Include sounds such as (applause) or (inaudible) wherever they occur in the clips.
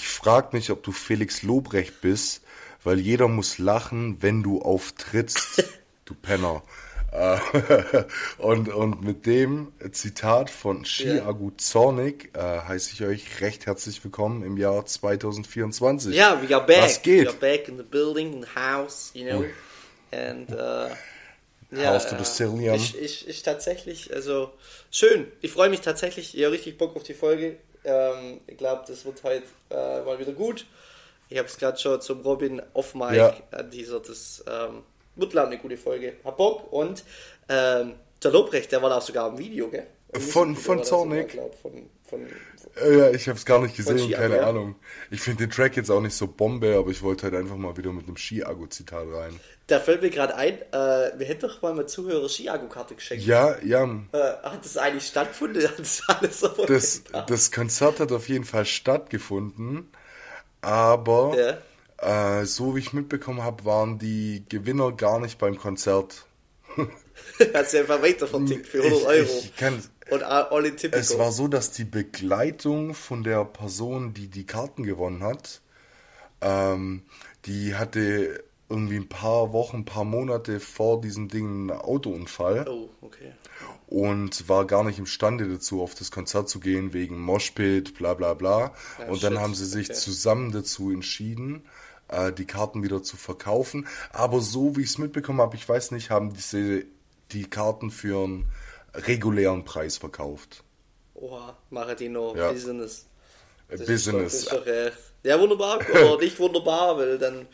Ich frag mich, ob du Felix Lobrecht bist, weil jeder muss lachen, wenn du auftrittst, (laughs) du Penner. Äh, (laughs) und, und mit dem Zitat von Shiagu Zornig äh, heiße ich euch recht herzlich willkommen im Jahr 2024. Ja, we are back. Was geht? We are back in the building, in the house, you know. And, uh, ja, House to the Cillian. Ich, ich, ich tatsächlich, also schön. Ich freue mich tatsächlich, ich habe richtig Bock auf die Folge. Ähm, ich glaube, das wird heute äh, mal wieder gut. Ich habe es gerade schon zum Robin off Mic Ja. anteasert. Das ähm, wird glaube eine gute Folge. Hab Bock und ähm, der Lobrecht, der war da auch sogar im Video, gell? Von- von da sogar, Zornig? glaub, von, von, Äh, Ja, ich habe es gar nicht gesehen, Ski-Ago, keine ja? Ahnung. Ich finde den Track jetzt auch nicht so Bombe, aber ich wollte halt einfach mal wieder mit einem Ski-Ago-Zitat rein. Da fällt mir gerade ein, äh, wir hätten doch mal mal Zuhörer Ski-Ago-Karte geschenkt. Ja, ja, Äh, hat das eigentlich stattgefunden? (laughs) Hat das alles das, das Konzert hat auf jeden Fall stattgefunden, aber äh, so wie ich mitbekommen habe, waren die Gewinner gar nicht beim Konzert. (laughs) Hat sie einfach weiter vertickt für 100 Euro. Ich, ich kann, Und alle Tipp es war so, dass die Begleitung von der Person, die die Karten gewonnen hat, ähm, die hatte irgendwie ein paar Wochen, ein paar Monate vor diesem Ding einen Autounfall Oh, okay. und war gar nicht imstande dazu, auf das Konzert zu gehen, wegen Moshpit, bla bla bla. Ja, und dann shit, haben sie sich okay. zusammen dazu entschieden, äh, die Karten wieder zu verkaufen. Aber so wie ich es mitbekommen habe, ich weiß nicht, haben diese die Karten für einen regulären Preis verkauft. Oha, noch Ja. Business. Äh, Das Business. Ist doch, ist doch, äh, ja, wunderbar. Oder nicht wunderbar, weil dann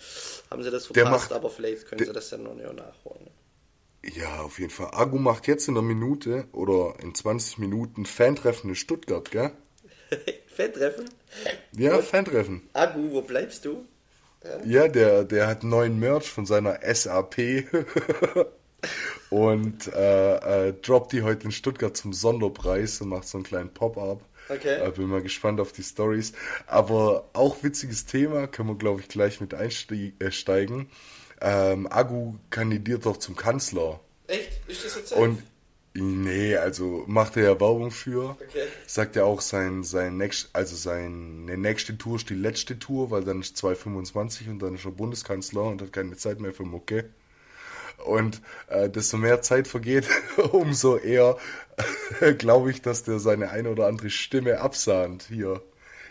haben sie das verpasst, macht- aber vielleicht können der- sie das dann noch nicht nachholen. Ja, auf jeden Fall. Agu macht jetzt in einer Minute oder in 20 Minuten Fantreffen in Stuttgart, gell? (laughs) Fan-Treffen? Ja, Fantreffen. Agu, wo bleibst du? Ja, der, der hat neuen Merch von seiner SAP (laughs) und äh, äh, droppt die heute in Stuttgart zum Sonderpreis und macht so einen kleinen Pop-up. Okay. Äh, bin mal gespannt auf die Stories. Aber auch witziges Thema, können wir glaube ich gleich mit einsteigen. Ähm, Agu kandidiert doch zum Kanzler. Echt? Ist das jetzt Und nee, also macht er ja Werbung für. Okay. Sagt er auch sein, sein nächst, also seine nächste Tour ist die letzte Tour, weil dann ist 2025 und dann ist er Bundeskanzler und hat keine Zeit mehr für Mucke. Und äh, desto mehr Zeit vergeht, (laughs) umso eher glaube ich, dass der seine eine oder andere Stimme absahnt hier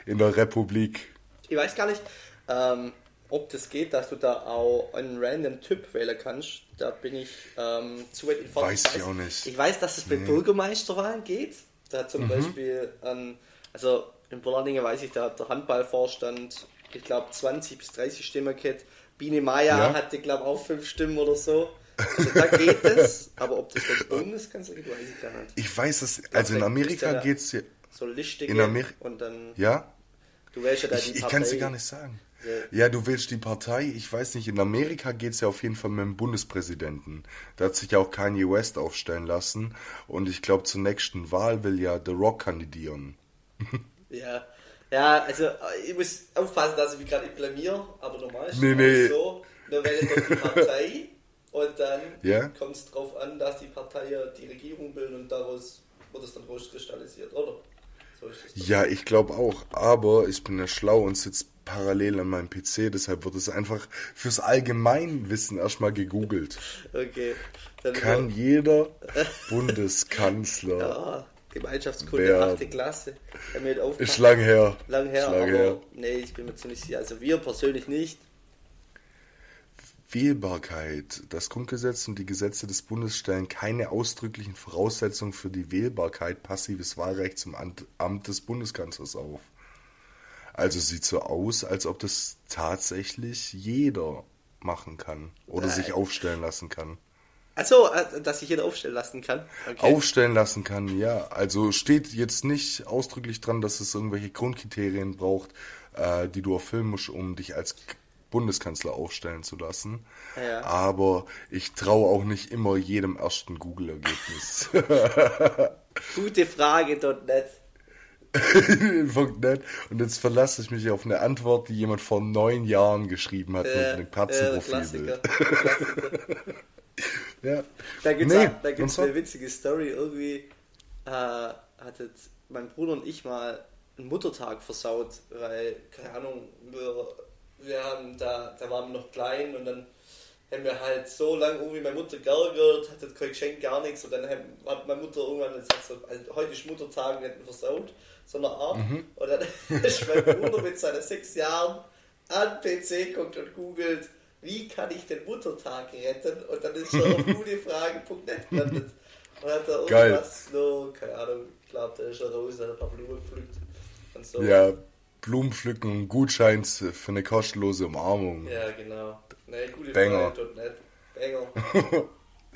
in der Republik. Ich weiß gar nicht, ähm, ob das geht, dass du da auch einen random Typ wählen kannst. Da bin ich ähm, zu weit entfernt. Weiß ich auch nicht. Ich weiß, dass es bei Bürgermeisterwahlen geht. Da hat zum Mhm. Beispiel, ähm, also in Bollardingen weiß ich, da hat der Handballvorstand, ich glaube, 20 bis 30 Stimmen gehabt. Biene Maya Ja. hatte, glaube ich, auch 5 Stimmen oder so. Also da geht (laughs) es, aber ob das beim Bundeskanzler geht, weiß ich gar nicht. Ich weiß es, also in Amerika da- geht's ja, So Liste In geben Ameri- und dann, ja? du wählst ja da die Ich, ich Partei. kann es dir gar nicht sagen. Ja, du willst die Partei, ich weiß nicht, in Amerika geht's ja auf jeden Fall mit dem Bundespräsidenten. Da hat sich ja auch Kanye West aufstellen lassen. Und ich glaube, zur nächsten Wahl will ja The Rock kandidieren. (laughs) Ja, ja, also äh, ich muss aufpassen, dass ich mich gerade nicht blamier, aber normal ist Nee, es nee. so, dann wählt doch die (laughs) Partei und dann Ja. kommt es drauf an, dass die Partei ja die Regierung bildet und daraus wird es dann rauskristallisiert, oder? So. Ja, ich glaube auch. Aber ich bin ja schlau und sitze parallel an meinem PC. Deshalb wird es einfach fürs Allgemeinwissen erstmal gegoogelt. Okay, Kann über- jeder (laughs) Bundeskanzler. ja, Gemeinschaftskunde, Wer- 8. Klasse. Ist lang her. lang her, Ist lang aber her. nee, ich bin mir ziemlich sicher, also wir persönlich nicht. Wählbarkeit. Das Grundgesetz und die Gesetze des Bundes stellen keine ausdrücklichen Voraussetzungen für die Wählbarkeit passives Wahlrechts zum Amt, des Bundeskanzlers auf. Also sieht so aus, als ob das tatsächlich jeder machen kann oder Nein. sich aufstellen lassen kann. Also, äh, dass sich jeder aufstellen lassen kann. Okay. Aufstellen lassen kann, ja. Also steht jetzt nicht ausdrücklich dran, dass es irgendwelche Grundkriterien braucht, äh, die du erfüllen musst, um dich als Bundeskanzler aufstellen zu lassen. Ja. Aber ich traue auch nicht immer jedem ersten Google-Ergebnis. (laughs) Gute Frage, .net. (laughs) Net. Und jetzt verlasse ich mich auf eine Antwort, die jemand vor neun Jahren geschrieben hat mit einem. Katzenprofilbild. (laughs) Klassiker. Ja. Da gibt's, Nee, auch, da gibt's eine witzige Story. Irgendwie äh, hattet mein Bruder und ich mal einen Muttertag versaut, weil, keine Ahnung, wir, wir haben da, da waren wir noch klein und dann haben wir halt so lange irgendwie meine Mutter geärgert, hatte kein Geschenk, gar nichts und dann hat meine Mutter irgendwann gesagt, so, also, heute ist Muttertag, nicht versaut, sondern Art. Mhm. Und dann (laughs) ist mein Bruder mit seinen sechs Jahren an PC guckt und googelt, wie kann ich den Muttertag retten? Und dann ist er auf (laughs) gutefragen.net gelandet. Und hat er irgendwas, no, keine Ahnung, ich glaube, da ist er raus, hat ein paar Blumen gepflückt. Und so. Ja, Blumen pflücken, Gutschein für eine kostenlose Umarmung. Ja, genau. Nee, gute Banger. Banger. (laughs)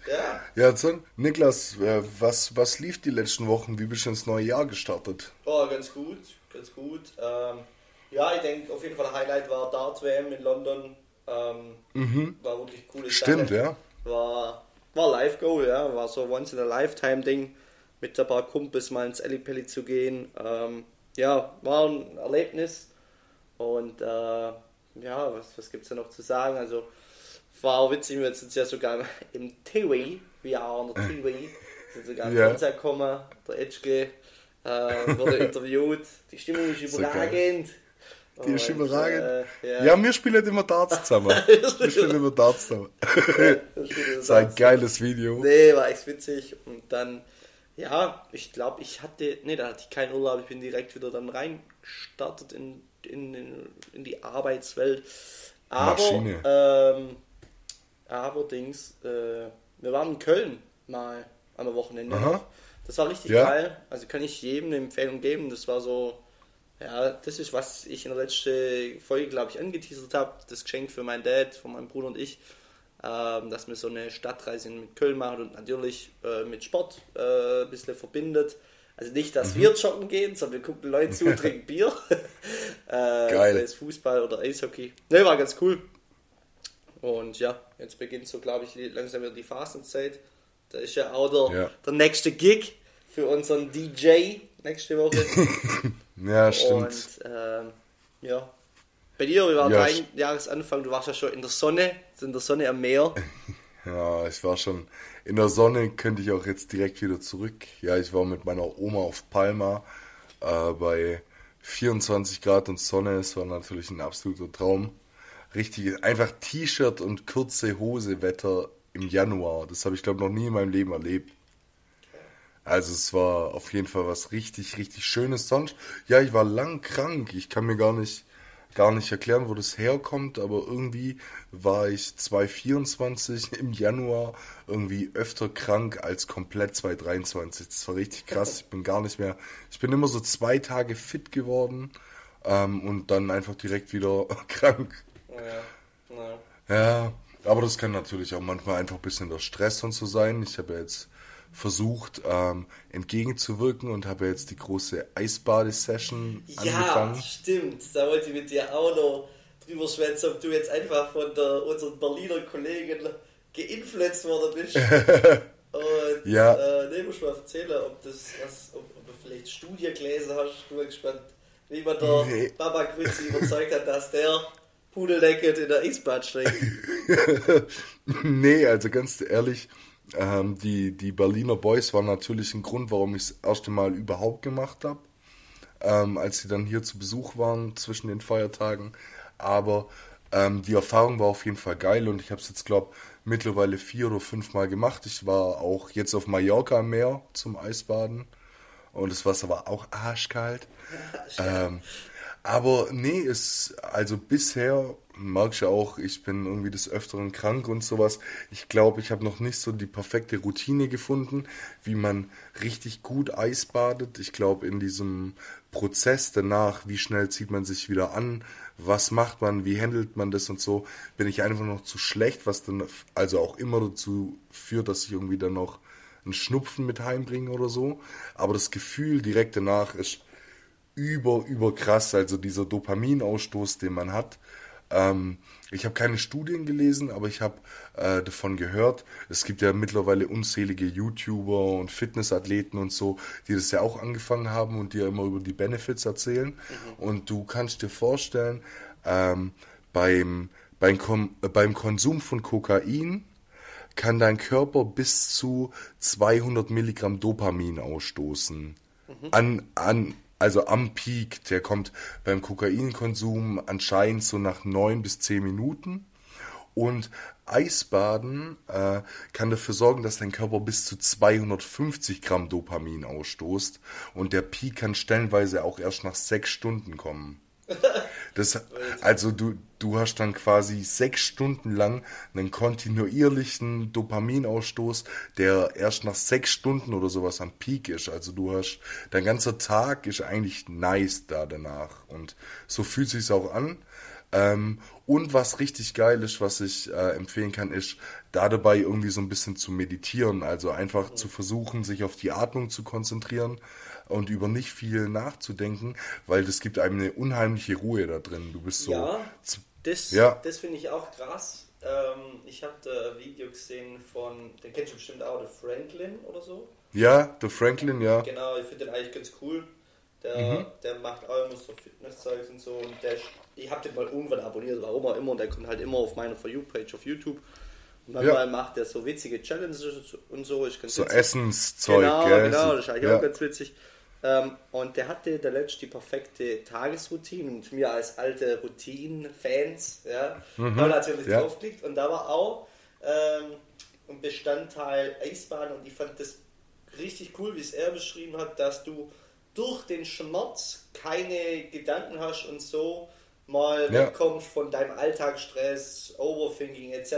ja. Ja, dann, Niklas, äh, was, was lief die letzten Wochen? Wie bist du ins neue Jahr gestartet? Oh, ganz gut, ganz gut. Ähm, ja, ich denke, auf jeden Fall Highlight war Dart WM in London. Ähm, mhm. War wirklich coole Stimmt, ja. War, war Live-Goal, ja. War so Once-in-a-Lifetime-Ding, mit ein paar Kumpels mal ins Ellipelli zu gehen. Ähm, ja, war ein Erlebnis. Und äh, ja, was, was gibt es da noch zu sagen? Also, war auch witzig, wir sind ja sogar im TV, wir haben der TV, sind sogar im ja. Fernseher gekommen, der Edge äh, wurde (laughs) interviewt, die Stimmung ist überragend. So die ist überragend. Äh, ja. ja, wir spielen immer Darts zusammen. (laughs) wir spielen immer Darts zusammen. das (laughs) ist ein geiles Video. Nee, war echt witzig. Und dann, ja, ich glaube, ich hatte, nee, da hatte ich keinen Urlaub. Ich bin direkt wieder dann reingestartet in, in, in, die Arbeitswelt. Aber, Maschine. Ähm, aber Dings, äh, wir waren in Köln mal am Wochenende. Aha. Das war richtig ja. geil. Also kann ich jedem eine Empfehlung geben. Das war so ja, das ist, was ich in der letzten Folge, glaube ich, angeteasert habe. Das Geschenk für meinen Dad, von meinem Bruder und ich, ähm, dass wir so eine Stadtreise mit Köln machen und natürlich äh, mit Sport äh, ein bisschen verbindet. Also nicht, dass mhm. wir joggen gehen, sondern wir gucken Leute zu und (laughs) trinken Bier. (laughs) äh, Geil. Sei es Fußball oder Eishockey. Ne, war ganz cool. Und ja, jetzt beginnt so, glaube ich, langsam wieder die Fastenzeit. Da ist ja auch der, ja. der nächste Gig für unseren DJ nächste Woche. (laughs) ja, stimmt. Und ähm, ja. Bei dir, wie war ja, dein Jahresanfang? Du warst ja schon in der Sonne, in der Sonne am Meer. (laughs) ja, ich war schon in der Sonne, könnte ich auch jetzt direkt wieder zurück. Ja, ich war mit meiner Oma auf Palma äh, bei 24 Grad und Sonne. Es war natürlich ein absoluter Traum. Richtig, einfach T-Shirt und kurze Hose Wetter im Januar. Das habe ich glaube noch nie in meinem Leben erlebt. Also es war auf jeden Fall was richtig, richtig Schönes sonst. Ja, ich war lang krank. Ich kann mir gar nicht, gar nicht erklären, wo das herkommt, aber irgendwie war ich 2024 (laughs) im Januar irgendwie öfter krank als komplett 2023. Das war richtig krass. Ich bin gar nicht mehr, ich bin immer so zwei Tage fit geworden ähm, und dann einfach direkt wieder (laughs) krank. Ja, ja. ja, aber das kann natürlich auch manchmal einfach ein bisschen der Stress und so sein. Ich habe ja jetzt versucht ähm, entgegenzuwirken und habe jetzt die große Eisbadesession ja, angefangen. Ja, stimmt. Da wollte ich mit dir auch noch drüber schwätzen, ob du jetzt einfach von der, unseren Berliner Kollegen geinfluenzt worden bist. (laughs) und ja. äh, nee, muss mal erzählen, ob, das was, ob, ob du vielleicht Studie gelesen hast. Ich bin gespannt, wie man der nee. Baba Grützi überzeugt hat, dass der Pudeldecket in der Eisbad steigt. (laughs) nee, also ganz ehrlich, ähm, die, die Berliner Boys waren natürlich ein Grund, warum ich das erste Mal überhaupt gemacht habe, ähm, als sie dann hier zu Besuch waren zwischen den Feiertagen. Aber ähm, die Erfahrung war auf jeden Fall geil und ich habe es jetzt, glaube mittlerweile vier oder fünf Mal gemacht. Ich war auch jetzt auf Mallorca am Meer zum Eisbaden und das Wasser war auch arschkalt. ähm, aber nee, es, also bisher merkst ja auch, ich bin irgendwie des Öfteren krank und sowas. Ich glaube, ich habe noch nicht so die perfekte Routine gefunden, wie man richtig gut Eis badet. Ich glaube, in diesem Prozess danach, wie schnell zieht man sich wieder an, was macht man, wie handelt man das und so, bin ich einfach noch zu schlecht, was dann also auch immer dazu führt, dass ich irgendwie dann noch einen Schnupfen mit heimbringe oder so. Aber das Gefühl direkt danach ist über, über krass. Also dieser Dopaminausstoß, den man hat, ähm, ich habe keine Studien gelesen, aber ich habe äh, davon gehört. Es gibt ja mittlerweile unzählige YouTuber und Fitnessathleten und so, die das ja auch angefangen haben und dir immer über die Benefits erzählen. Mhm. Und du kannst dir vorstellen, ähm, beim, beim, Kom äh, beim Konsum von Kokain kann dein Körper bis zu 200 Milligramm Dopamin ausstoßen. Mhm. An, an also am Peak, der kommt beim Kokainkonsum anscheinend so nach neun bis zehn Minuten. Und Eisbaden äh, kann dafür sorgen, dass dein Körper bis zu 250 Gramm Dopamin ausstoßt. Und der Peak kann stellenweise auch erst nach sechs Stunden kommen. Das, also du, du hast dann quasi sechs Stunden lang einen kontinuierlichen Dopaminausstoß, der erst nach sechs Stunden oder sowas am Peak ist. Also du hast, dein ganzer Tag ist eigentlich nice da danach. Und so fühlt sich auch an. Ähm, und was richtig geil ist, was ich äh, empfehlen kann, ist, da dabei irgendwie so ein bisschen zu meditieren. Also einfach mhm. zu versuchen, sich auf die Atmung zu konzentrieren und über nicht viel nachzudenken, weil das gibt einem eine unheimliche Ruhe da drin. Du bist so. Ja, das, ja. das finde ich auch krass. Ähm, ich habe da ein Video gesehen von, den kennst du bestimmt auch, der Franklin oder so. Ja, der Franklin, ja. Genau, ich finde den eigentlich ganz cool. Der, mhm. der macht auch immer so Fitnesszeugs und so. Und der, ich habe den mal irgendwann abonniert, warum auch immer. Und der kommt halt immer auf meine For You-Page auf YouTube. Und manchmal ja. macht der so witzige Challenges und so. Ich so. Essenszeug, Genau, gell? genau, das ist eigentlich ja. auch ganz witzig. Ähm, und der hatte der letzte die perfekte Tagesroutine und mir als alte Routinen-Fans, ja, mhm, natürlich ja. draufklickt und da war auch ähm, ein Bestandteil Eisbahn und ich fand das richtig cool, wie es er beschrieben hat, dass du durch den Schmerz keine Gedanken hast und so mal ja. wegkommst von deinem Alltagsstress, Overthinking etc.,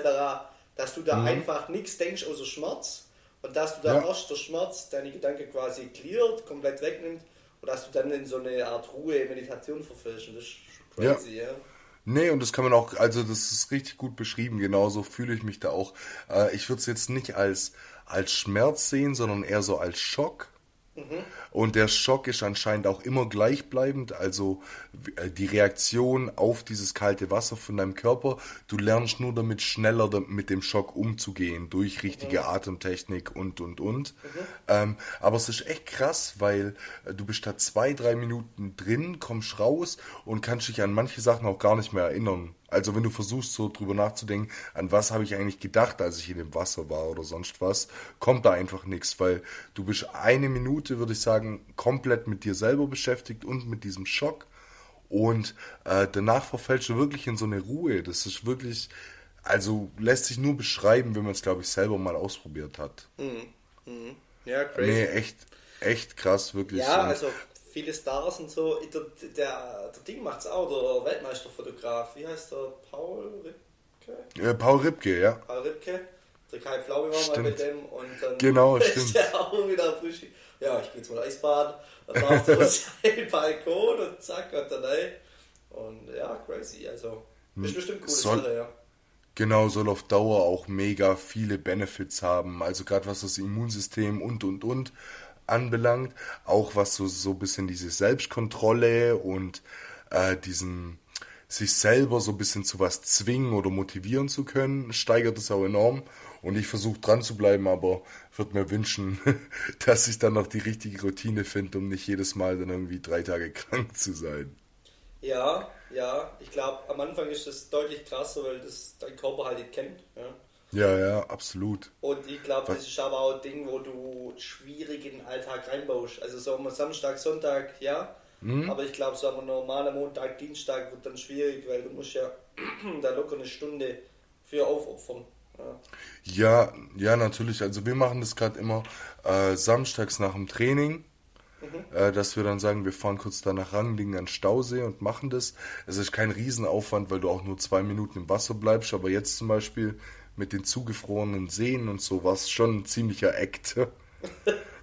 dass du da mhm. einfach nichts denkst außer Schmerz und dass du dann ja. erst der Schmerz deine Gedanken quasi cleart, komplett wegnimmt und dass du dann in so eine Art Ruhe, Meditation verfällst. Das ist crazy, ja. ja. Nee, und das kann man auch, also das ist richtig gut beschrieben, genauso fühle ich mich da auch. Äh, ich würde es jetzt nicht als, als Schmerz sehen, sondern eher so als Schock. Mhm. Und der Schock ist anscheinend auch immer gleichbleibend, also äh, die Reaktion auf dieses kalte Wasser von deinem Körper. Du lernst nur damit schneller mit dem Schock umzugehen, durch richtige mhm. Atemtechnik und, und, und. Mhm. Ähm, aber es ist echt krass, weil äh, du bist da zwei, drei Minuten drin, kommst raus und kannst dich an manche Sachen auch gar nicht mehr erinnern. Also wenn du versuchst so drüber nachzudenken, an was habe ich eigentlich gedacht, als ich in dem Wasser war oder sonst was, kommt da einfach nichts, weil du bist eine Minute, würde ich sagen, komplett mit dir selber beschäftigt und mit diesem Schock und äh, danach verfällst du wirklich in so eine Ruhe. Das ist wirklich, also lässt sich nur beschreiben, wenn man es, glaube ich, selber mal ausprobiert hat. Mhm. Mhm. Ja, crazy. Nee, echt, echt krass, wirklich. Ja, also viele Stars und so. Der, der, der Ding macht's auch, der Weltmeisterfotograf. Wie heißt der? Paul Ripke? Ja, Paul Ripke, ja. Paul Ripke. Der Kai Pflaumi war mal mit dem und dann genau, (laughs) stimmt. der auch wieder frisch. Ja, ich gehe jetzt mal Eisbaden. Dann macht er seinen Balkon und zack, und dann rein. Und ja, crazy. Also, ist hm. bestimmt cool. Sache, ja. Genau, soll auf Dauer auch mega viele Benefits haben. Also gerade was das Immunsystem und und und anbelangt, auch was so, so ein bisschen diese Selbstkontrolle und äh, diesen sich selber so ein bisschen zu was zwingen oder motivieren zu können, steigert es auch enorm. Und ich versuche dran zu bleiben, aber würde mir wünschen, (laughs) dass ich dann noch die richtige Routine finde, um nicht jedes Mal dann irgendwie drei Tage (laughs) krank zu sein. Ja, ja, ich glaube, am Anfang ist das deutlich krasser, weil das dein Körper halt nicht kennt. Ja. Ja, ja, absolut. Und ich glaube, das ist aber auch ein Ding, wo du schwierig in den Alltag reinbaust. Also so am Samstag, Sonntag, ja. Mhm. Aber ich glaube, so am normalen Montag, Dienstag wird dann schwierig, weil du musst ja (clears throat) da locker eine Stunde für aufopfern. Ja, ja, ja natürlich. Also wir machen das gerade immer äh, samstags nach dem Training. Mhm. Äh, dass wir dann sagen, wir fahren kurz da nach Ranglingen an Stausee und machen das. Es ist kein Riesenaufwand, weil du auch nur zwei Minuten im Wasser bleibst. Aber jetzt zum Beispiel mit den zugefrorenen Seen und so war es schon ein ziemlicher Act.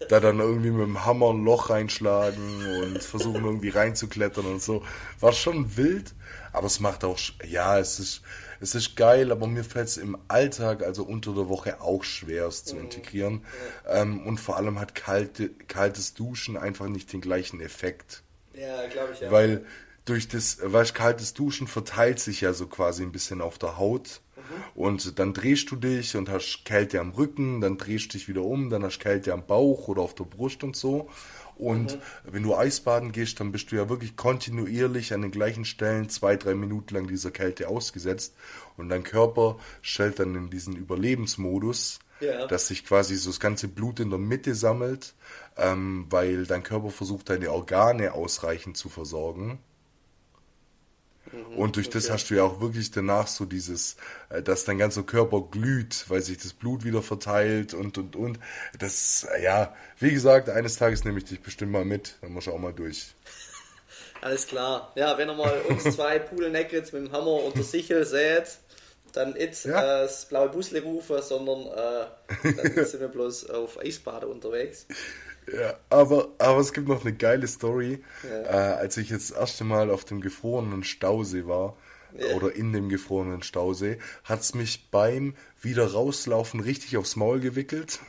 da dann irgendwie mit dem Hammer ein Loch reinschlagen und versuchen irgendwie reinzuklettern und so. War schon wild, aber es macht auch, ja, es ist, es ist geil, aber mir fällt es im Alltag, also unter der Woche, auch schwer, es zu mhm. integrieren. Ähm, und vor allem hat kalte, kaltes Duschen einfach nicht den gleichen Effekt. Ja, glaube ich ja. Weil durch das, weißt, kaltes Duschen verteilt sich ja so quasi ein bisschen auf der Haut und dann drehst du dich und hast Kälte am Rücken, dann drehst du dich wieder um, dann hast Kälte am Bauch oder auf der Brust und so. Und mhm. wenn du Eisbaden gehst, dann bist du ja wirklich kontinuierlich an den gleichen Stellen zwei, drei Minuten lang dieser Kälte ausgesetzt. Und dein Körper stellt dann in diesen Überlebensmodus, ja. dass sich quasi so das ganze Blut in der Mitte sammelt, ähm, weil dein Körper versucht, deine Organe ausreichend zu versorgen. Mhm, und durch okay. das hast du ja auch wirklich danach so dieses, äh, dass dein ganzer Körper glüht, weil sich das Blut wieder verteilt und und und. Das, äh, ja, wie gesagt, eines Tages nehme ich dich bestimmt mal mit, dann musst du auch mal durch. (laughs) Alles klar. Ja, wenn ihr mal uns (laughs) zwei Pudelneckets mit dem Hammer unter Sichel seht, dann nicht ja. äh, das blaue Busle rufen, sondern äh, dann (laughs) sind wir bloß auf Eisbade unterwegs. Ja, aber, aber es gibt noch eine geile Story. Ja. Äh, als ich jetzt das erste Mal auf dem gefrorenen Stausee war, ja. oder in dem gefrorenen Stausee, hat es mich beim wieder rauslaufen richtig aufs Maul gewickelt.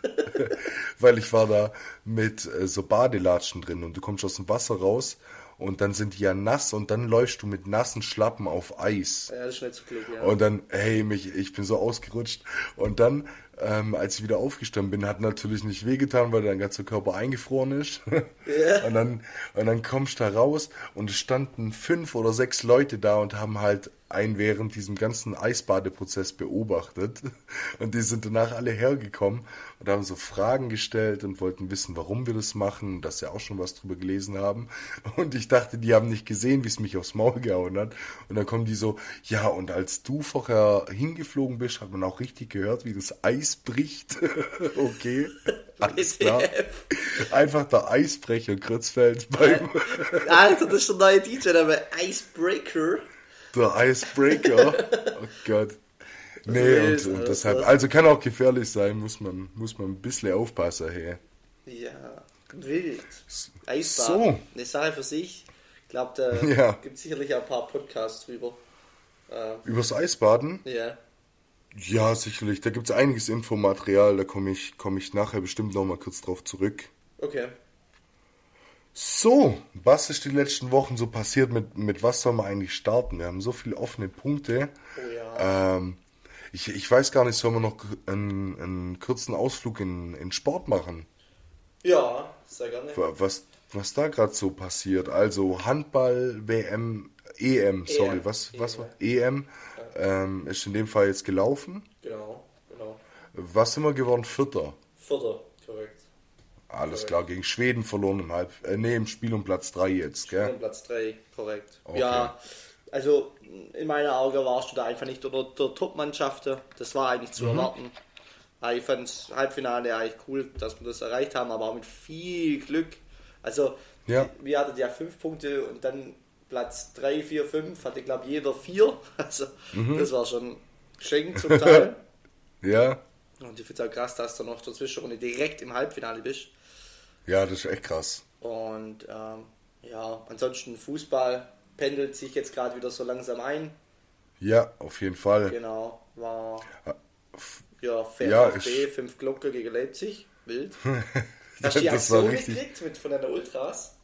(laughs) Weil ich war da mit äh, so Badelatschen drin und du kommst aus dem Wasser raus und dann sind die ja nass und dann läufst du mit nassen Schlappen auf Eis. Ja, das ist nicht so klug, ja. Und dann, hey, mich, ich bin so ausgerutscht. Und dann ähm, als ich wieder aufgestanden bin, hat natürlich nicht wehgetan, weil dein ganzer Körper eingefroren ist. (laughs) Yeah. und, dann, und dann kommst du da raus und es standen fünf oder sechs Leute da und haben halt einen während diesem ganzen Eisbadeprozess beobachtet. (laughs) Und die sind danach alle hergekommen und haben so Fragen gestellt und wollten wissen, warum wir das machen, dass sie auch schon was drüber gelesen haben. (laughs) Und ich dachte, die haben nicht gesehen, wie es mich aufs Maul gehauen hat. Und dann kommen die so, ja, und als du vorher hingeflogen bist, hat man auch richtig gehört, wie das Eis bricht. (laughs) okay. Alles klar. Einfach der Eisbrecher Grützfeld beim. Alter, das ist der neue DJ, aber Icebreaker. Der Icebreaker. (laughs) oh Gott. Nee, und, und deshalb, also kann auch gefährlich sein, muss man, muss man ein bisschen aufpassen, hey. Ja, wild. Eisbaden. So. Eine Sache für sich. Ich glaube, da ja. gibt es sicherlich auch ein paar Podcasts drüber. Äh, Übers Eisbaden? Ja. Ja, sicherlich. Da gibt es einiges Infomaterial, da komme ich, komm ich nachher bestimmt noch mal kurz drauf zurück. Okay. So, was ist die letzten Wochen so passiert? Mit, mit was soll man eigentlich starten? Wir haben so viele offene Punkte. Oh ja. Ähm, ich, ich weiß gar nicht, sollen wir noch einen, einen kurzen Ausflug in, in Sport machen? Ja, sehr gerne. Was, was da gerade so passiert. Also Handball, WM, EM, sorry, EM. was, was EM. war? EM. Ähm, ist in dem Fall jetzt gelaufen. Genau, genau. Was sind wir geworden? Vierter. Vierter, korrekt. Alles korrekt. klar, gegen Schweden verloren im Halb, äh, nee, im Spiel um Platz 3 jetzt, gell? Spiel um Platz 3, korrekt. Okay. Ja, also in meiner Augen warst du da einfach nicht unter der Top-Mannschaft. Das war eigentlich zu mhm. erwarten. Ich fand das Halbfinale eigentlich cool, dass wir das erreicht haben, aber auch mit viel Glück. Also, ja. wir hatten ja fünf Punkte und dann Platz 3, 4, 5 hatte, glaube ich, jeder vier. (laughs) Also, mhm. das war schon geschenkt zum Teil. (laughs) ja. Und ich finde es auch krass, dass du noch zur Zwischenrunde direkt im Halbfinale bist. Ja, das ist echt krass. Und ähm, ja, ansonsten Fußball pendelt sich jetzt gerade wieder so langsam ein. Ja, auf jeden Fall. Genau, war ja, VfB, ja, fünf Glocke gegen Leipzig, wild. (laughs) Hast du die Aktion gekriegt mit, von deiner Ultras?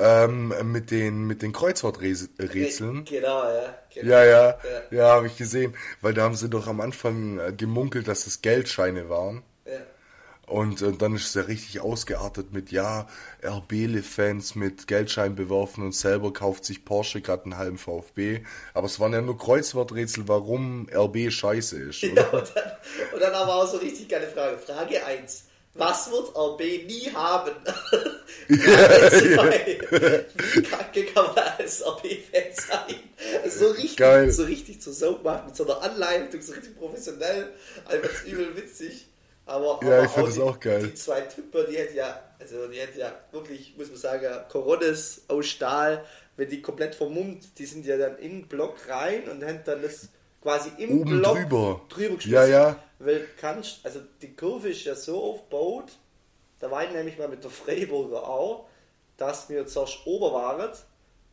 Ähm, mit den, mit den Kreuzworträtseln. Genau, ja. Genau. Ja, ja, ja, ja habe ich gesehen. Weil da haben sie doch am Anfang äh, gemunkelt, dass das Geldscheine waren. Ja. Und, und dann ist es ja richtig ausgeartet mit, ja, RB-Fans mit Geldschein beworfen und selber kauft sich Porsche gerade einen halben VfB. Aber es waren ja nur Kreuzworträtsel, warum RB scheiße ist. Oder? Ja, und dann, und dann aber auch so richtig geile Frage. Frage 1 was wird RB nie haben? (laughs) Wie kacke kann man als RB-Fan sein? So richtig, Geil. so richtig zur Soap machen, mit so einer Anleitung, so richtig professionell. Einfach übel witzig. Aber, ja, aber ich finde das auch geil. Die zwei Typen, die hätten ja, also die hätten ja wirklich, muss man sagen, Coronas aus Stahl, wenn die komplett vermummt, die sind ja dann in den Block rein und hätten dann das quasi im Oben Block drüber, drüber geschmissen. Ja, ja. Weil kannst, also die Kurve ist ja so aufgebaut, da war ich nämlich mal mit der Freiburger auch, dass wir zuerst ober waren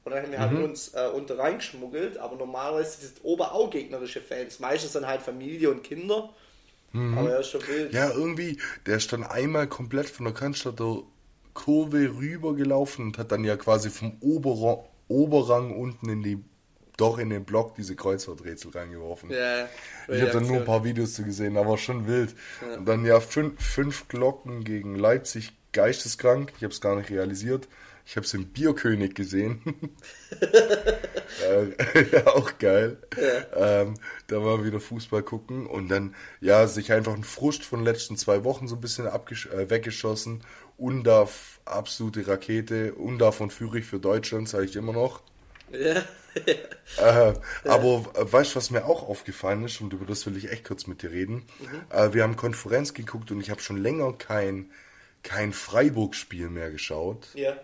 und dann haben wir halt mhm. uns äh, unter reingeschmuggelt, aber normalerweise sind ober auch gegnerische Fans. Meistens dann halt Familie und Kinder. Mhm. Aber er ist schon wild. Ja, irgendwie, der ist dann einmal komplett von der Cannstatter Kurve rüber gelaufen und hat dann ja quasi vom Oberrang, Oberrang unten in die doch in den Blog diese Kreuzworträtsel reingeworfen. Ja, ich habe dann nur ein paar Videos zu gesehen, aber schon wild. Ja. Und dann ja fünf, fünf Glocken gegen Leipzig geisteskrank. Ich habe es gar nicht realisiert. Ich habe es im Bierkönig gesehen. (laughs) äh, (laughs) auch geil. Ja. Ähm, da war wieder Fußball gucken und dann, ja, sich einfach ein Frust von den letzten zwei Wochen so ein bisschen äh, weggeschossen. Undaf, absolute Rakete. Undaf und Führig für Deutschland, sage ich immer noch. Ja. Äh, aber weißt du, was mir auch aufgefallen ist, und über das will ich echt kurz mit dir reden. Mhm. Äh, wir haben Konferenz geguckt und ich habe schon länger kein, kein Freiburg-Spiel mehr geschaut. Ja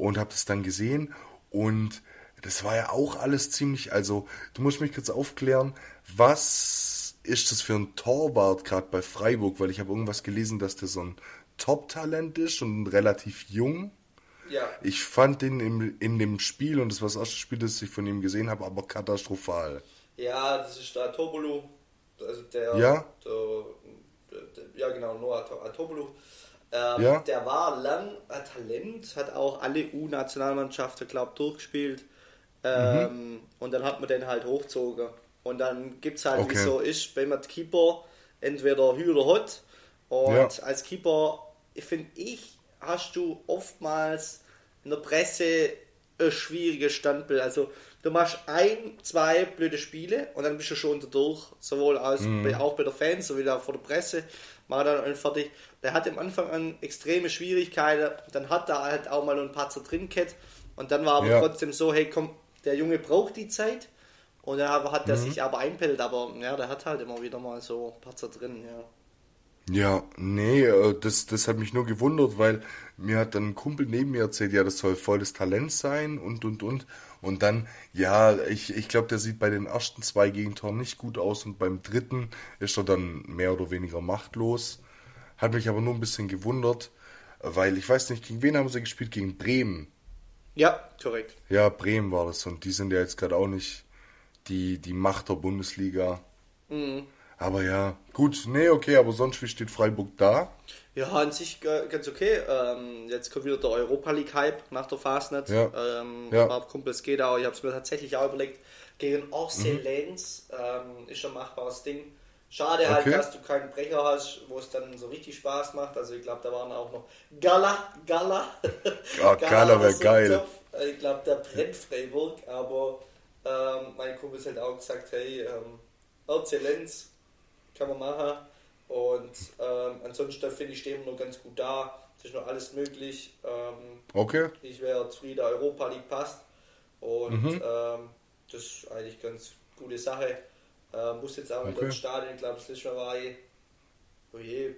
und habe das dann gesehen und das war ja auch alles ziemlich, also du musst mich kurz aufklären, was ist das für ein Torwart gerade bei Freiburg, weil ich habe irgendwas gelesen, dass der so ein Top-Talent ist und relativ jung. Ja. Ich fand den im, in dem Spiel, und das war das erste Spiel, das ich von ihm gesehen habe, aber katastrophal. Ja, das ist der Atobolu, also der, ja? Der, der, ja genau, Noah Atobolu. Ähm, ja. Der war lang ein Talent, hat auch alle U-Nationalmannschaften, glaube ich, durchgespielt. Ähm, mhm. Und dann hat man den halt hochgezogen. Und dann gibt es halt, okay. wie so ist, wenn man Keeper entweder Hü oder Hot. Und ja. als Keeper, finde ich, hast du oftmals in der Presse ein schwieriges Standbild. Also du machst ein, zwei blöde Spiele und dann bist du schon durch, sowohl als mhm. bei, auch bei der Fans sowie auch vor der Presse. Mach dann fertig. Der hat am Anfang an extreme Schwierigkeiten, dann hat er halt auch mal ein Patzer drin gehabt und dann war aber ja. trotzdem so, hey komm, der Junge braucht die Zeit und dann hat er mhm. sich aber einpellt, aber ja, der hat halt immer wieder mal so Patzer drin, ja. Ja, nee, äh, das, das hat mich nur gewundert, weil mir hat dann ein Kumpel neben mir erzählt, ja, das soll volles Talent sein und und und. Und dann, ja, ich, ich glaube, der sieht bei den ersten zwei Gegentoren nicht gut aus und beim dritten ist er dann mehr oder weniger machtlos. Hat mich aber nur ein bisschen gewundert, weil ich weiß nicht, gegen wen haben sie gespielt? Gegen Bremen. Ja, korrekt. Ja, Bremen war das und die sind ja jetzt gerade auch nicht die, die Macht der Bundesliga. Mhm. Aber ja, gut, nee, okay, aber sonst, wie steht Freiburg da? Ja, an sich ganz okay. Ähm, jetzt kommt wieder der Europa League Hype nach der Fastnet. Ja. Ähm, ja. War Kumpel, es geht auch. Ich habe es mir tatsächlich auch überlegt. Gegen Orsay mhm. Lenz ähm, ist ein machbares Ding. Schade halt, okay. halt, dass du keinen Brecher hast, wo es dann so richtig Spaß macht. Also ich glaube, da waren auch noch Gala, Gala. Ja, (laughs) Gala wäre geil. Ich glaube, der brennt Freiburg, aber ähm, mein Kumpel hat auch gesagt, hey, ähm, RC Lenz kann man machen. Und ähm, ansonsten finde ich, stehen wir noch ganz gut da. Es ist noch alles möglich. Ähm, okay. Ich wäre zufrieden, Europa League passt. Und mhm. ähm, das ist eigentlich ganz gute Sache. Ähm, muss jetzt auch okay. ins Stadion, ich glaube, das ist schon war oh je,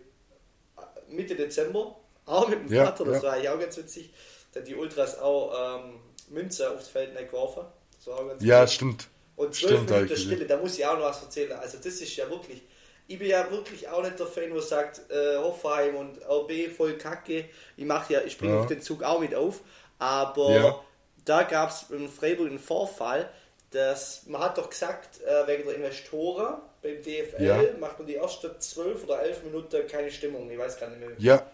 Mitte Dezember, auch mit dem ja, Vater, das ja. war eigentlich auch ganz witzig. Dann die Ultras auch ähm, Münze aufs Feld geworfen. Das war auch ganz Ja, cool. stimmt. Und zwölf Minuten Stille, da muss ich auch noch was erzählen. Also das ist ja wirklich, ich bin ja wirklich auch nicht der Fan, der sagt, äh, Hoffenheim und RB voll kacke. Ich mache ja, ich springe ja. auf den Zug auch mit auf. Aber ja. da gab es in Freiburg einen Vorfall, dass man hat doch gesagt, äh, wegen der Investoren beim DFL ja. macht man die ersten zwölf oder elf Minuten keine Stimmung. Ich weiß gar nicht mehr. Ja.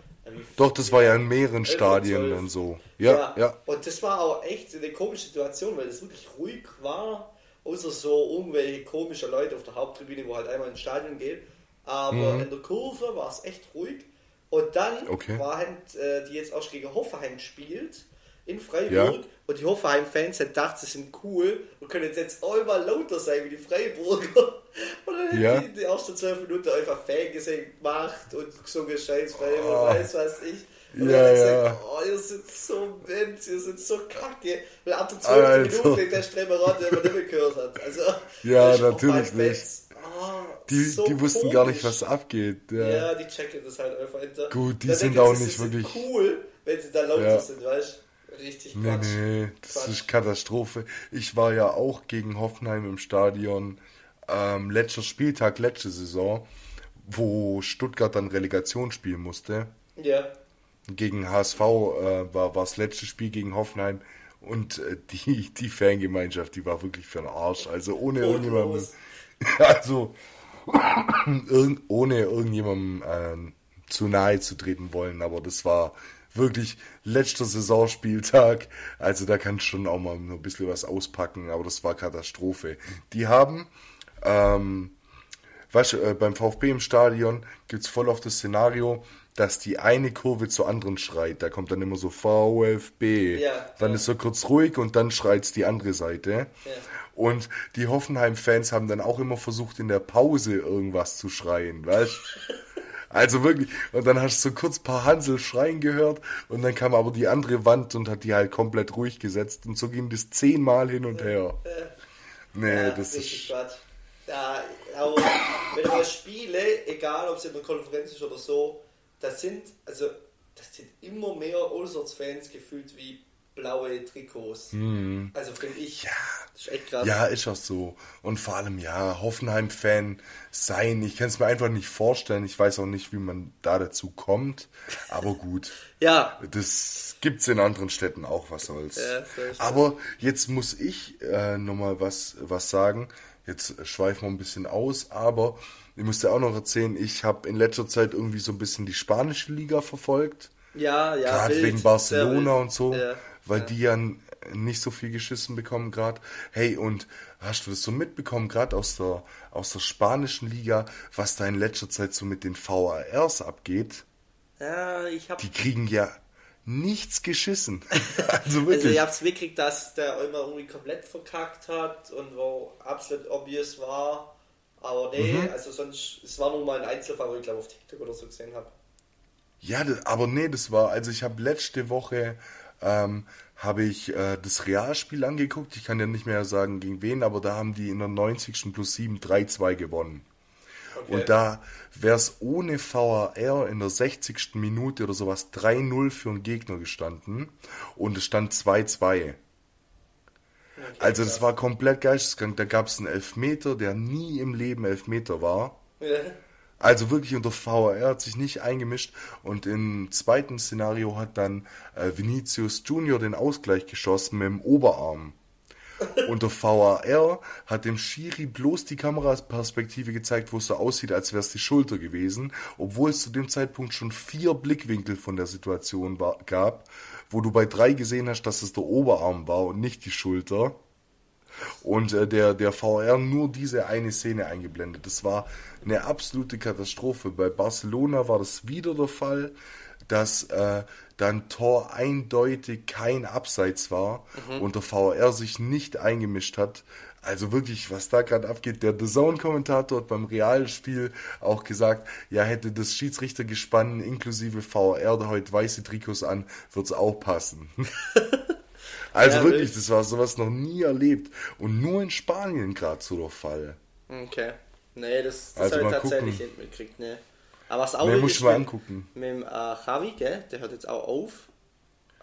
Doch, das war ja in mehreren Stadien und so. Ja, ja, ja. Und das war auch echt eine komische Situation, weil es wirklich ruhig war außer so irgendwelche komische Leute auf der Haupttribüne, wo halt einmal ins Stadion geht. Aber mhm. in der Kurve war es echt ruhig. Und dann okay. war halt, äh, die jetzt auch gegen Hoffenheim spielt in Freiburg ja. und die Hoffenheim-Fans haben gedacht, sie sind cool und können jetzt auch immer lauter sein wie die Freiburger. (laughs) Und dann ja. haben die die ersten zwölf Minuten einfach Fan gesehen, gemacht und so Scheiß Freiburg, oh. weiß was ich. Und ja, ja. Gesagt, oh, ihr seid so Mensch, ihr seid so kacke. Weil ab der 12. Also. Minute der Streberat, der man nicht mehr gehört hat. Also, ja, natürlich nicht. Oh, die, so die wussten komisch. gar nicht, was abgeht. Ja, ja die checken das halt einfach. Hinter. Gut, die sind auch nicht wirklich. cool, wenn sie da lauter ja. sind, weißt du? Richtig nee, Quatsch. Nee, das Quatsch. ist Katastrophe. Ich war ja auch gegen Hoffenheim im Stadion. Ähm, letzter Spieltag, letzte Saison, wo Stuttgart dann Relegation spielen musste. Ja gegen HSV äh, war, war das letzte Spiel gegen Hoffenheim und äh, die, die Fangemeinschaft, die war wirklich für den Arsch. Also ohne irgendjemanden, (laughs) also irg ohne irgendjemandem äh, zu nahe zu treten wollen, aber das war wirklich letzter Saisonspieltag. Also da kann schon auch mal nur ein bisschen was auspacken, aber das war Katastrophe. Die haben, ähm, weißt äh, beim VfB im Stadion gibt es voll auf das Szenario, dass die eine Kurve zur anderen schreit. Da kommt dann immer so VfB. Ja, dann ja. ist so kurz ruhig und dann schreit die andere Seite. Ja. Und die Hoffenheim-Fans haben dann auch immer versucht, in der Pause irgendwas zu schreien, weißt (laughs) Also wirklich. Und dann hast du so kurz ein paar Hansel schreien gehört und dann kam aber die andere Wand und hat die halt komplett ruhig gesetzt und so ging das zehnmal hin und her. Nee, das ist. Quatsch. Ja, aber wenn wir Spiele, egal ob es in der Konferenz ist oder so, das sind, also, das sind immer mehr Allsorts-Fans gefühlt wie blaue Trikots. Mhm. Also finde ich, ja. das ist echt krass. Ja, ist auch so. Und vor allem, ja, Hoffenheim-Fan sein, ich kann es mir einfach nicht vorstellen. Ich weiß auch nicht, wie man da dazu kommt. Aber gut. (laughs) ja. Das gibt es in anderen Städten auch, was soll's. Ja, aber jetzt muss ich äh, nochmal was, was sagen. Jetzt schweifen wir ein bisschen aus, aber ich muss dir auch noch erzählen, ich habe in letzter Zeit irgendwie so ein bisschen die spanische Liga verfolgt. Ja, ja. Gerade wegen Barcelona und so. Ja weil ja. die ja nicht so viel geschissen bekommen gerade. Hey, und hast du das so mitbekommen, gerade aus der, aus der spanischen Liga, was da in letzter Zeit so mit den VARs abgeht? Ja, ich hab... Die kriegen ja nichts geschissen. (laughs) Also wirklich. also ich hab's mitgekriegt, dass der immer irgendwie komplett verkackt hat und wo absolut obvious war. Aber nee, mhm. also sonst, es war nur mal ein Einzelfall, wo ich glaube auf TikTok oder so gesehen habe. Ja, aber nee, das war, also ich habe letzte Woche ähm, habe ich äh, das Realspiel angeguckt. Ich kann ja nicht mehr sagen, gegen wen, aber da haben die in der 90. plus 7 3-2 gewonnen. Okay. Und da wäre es ohne VAR in der 60. Minute oder sowas 3-0 für einen Gegner gestanden und es stand 2-2. Also das war komplett geisteskrank. Da gab es einen Elfmeter, der nie im Leben Elfmeter war. Ja. Also wirklich unter VAR hat sich nicht eingemischt und im zweiten Szenario hat dann äh, Vinicius Junior den Ausgleich geschossen mit dem Oberarm. (laughs) Unter VAR hat dem Schiri bloß die Kameraperspektive gezeigt, wo es so aussieht, als wäre es die Schulter gewesen, obwohl es zu dem Zeitpunkt schon vier Blickwinkel von der Situation war, gab, wo du bei drei gesehen hast, dass es der Oberarm war und nicht die Schulter und äh, der, der VR nur diese eine Szene eingeblendet. Das war eine absolute Katastrophe. Bei Barcelona war das wieder der Fall, dass äh, dann Tor eindeutig kein Abseits war mhm. und der VR sich nicht eingemischt hat. Also wirklich, was da gerade abgeht, der The Zone-Kommentator hat beim Realspiel auch gesagt, ja, hätte das Schiedsrichtergespann inklusive VR da heute weiße Trikots an, wird's auch passen. (laughs) Also ja, wirklich, das war sowas noch nie erlebt. Und nur in Spanien gerade so der Fall. Okay. Nee, das, das also habe ich tatsächlich nicht mitgekriegt, ne. Aber was auch nee, muss ich mal angucken. Mit dem äh, Javi, gell? Der hört jetzt auch auf.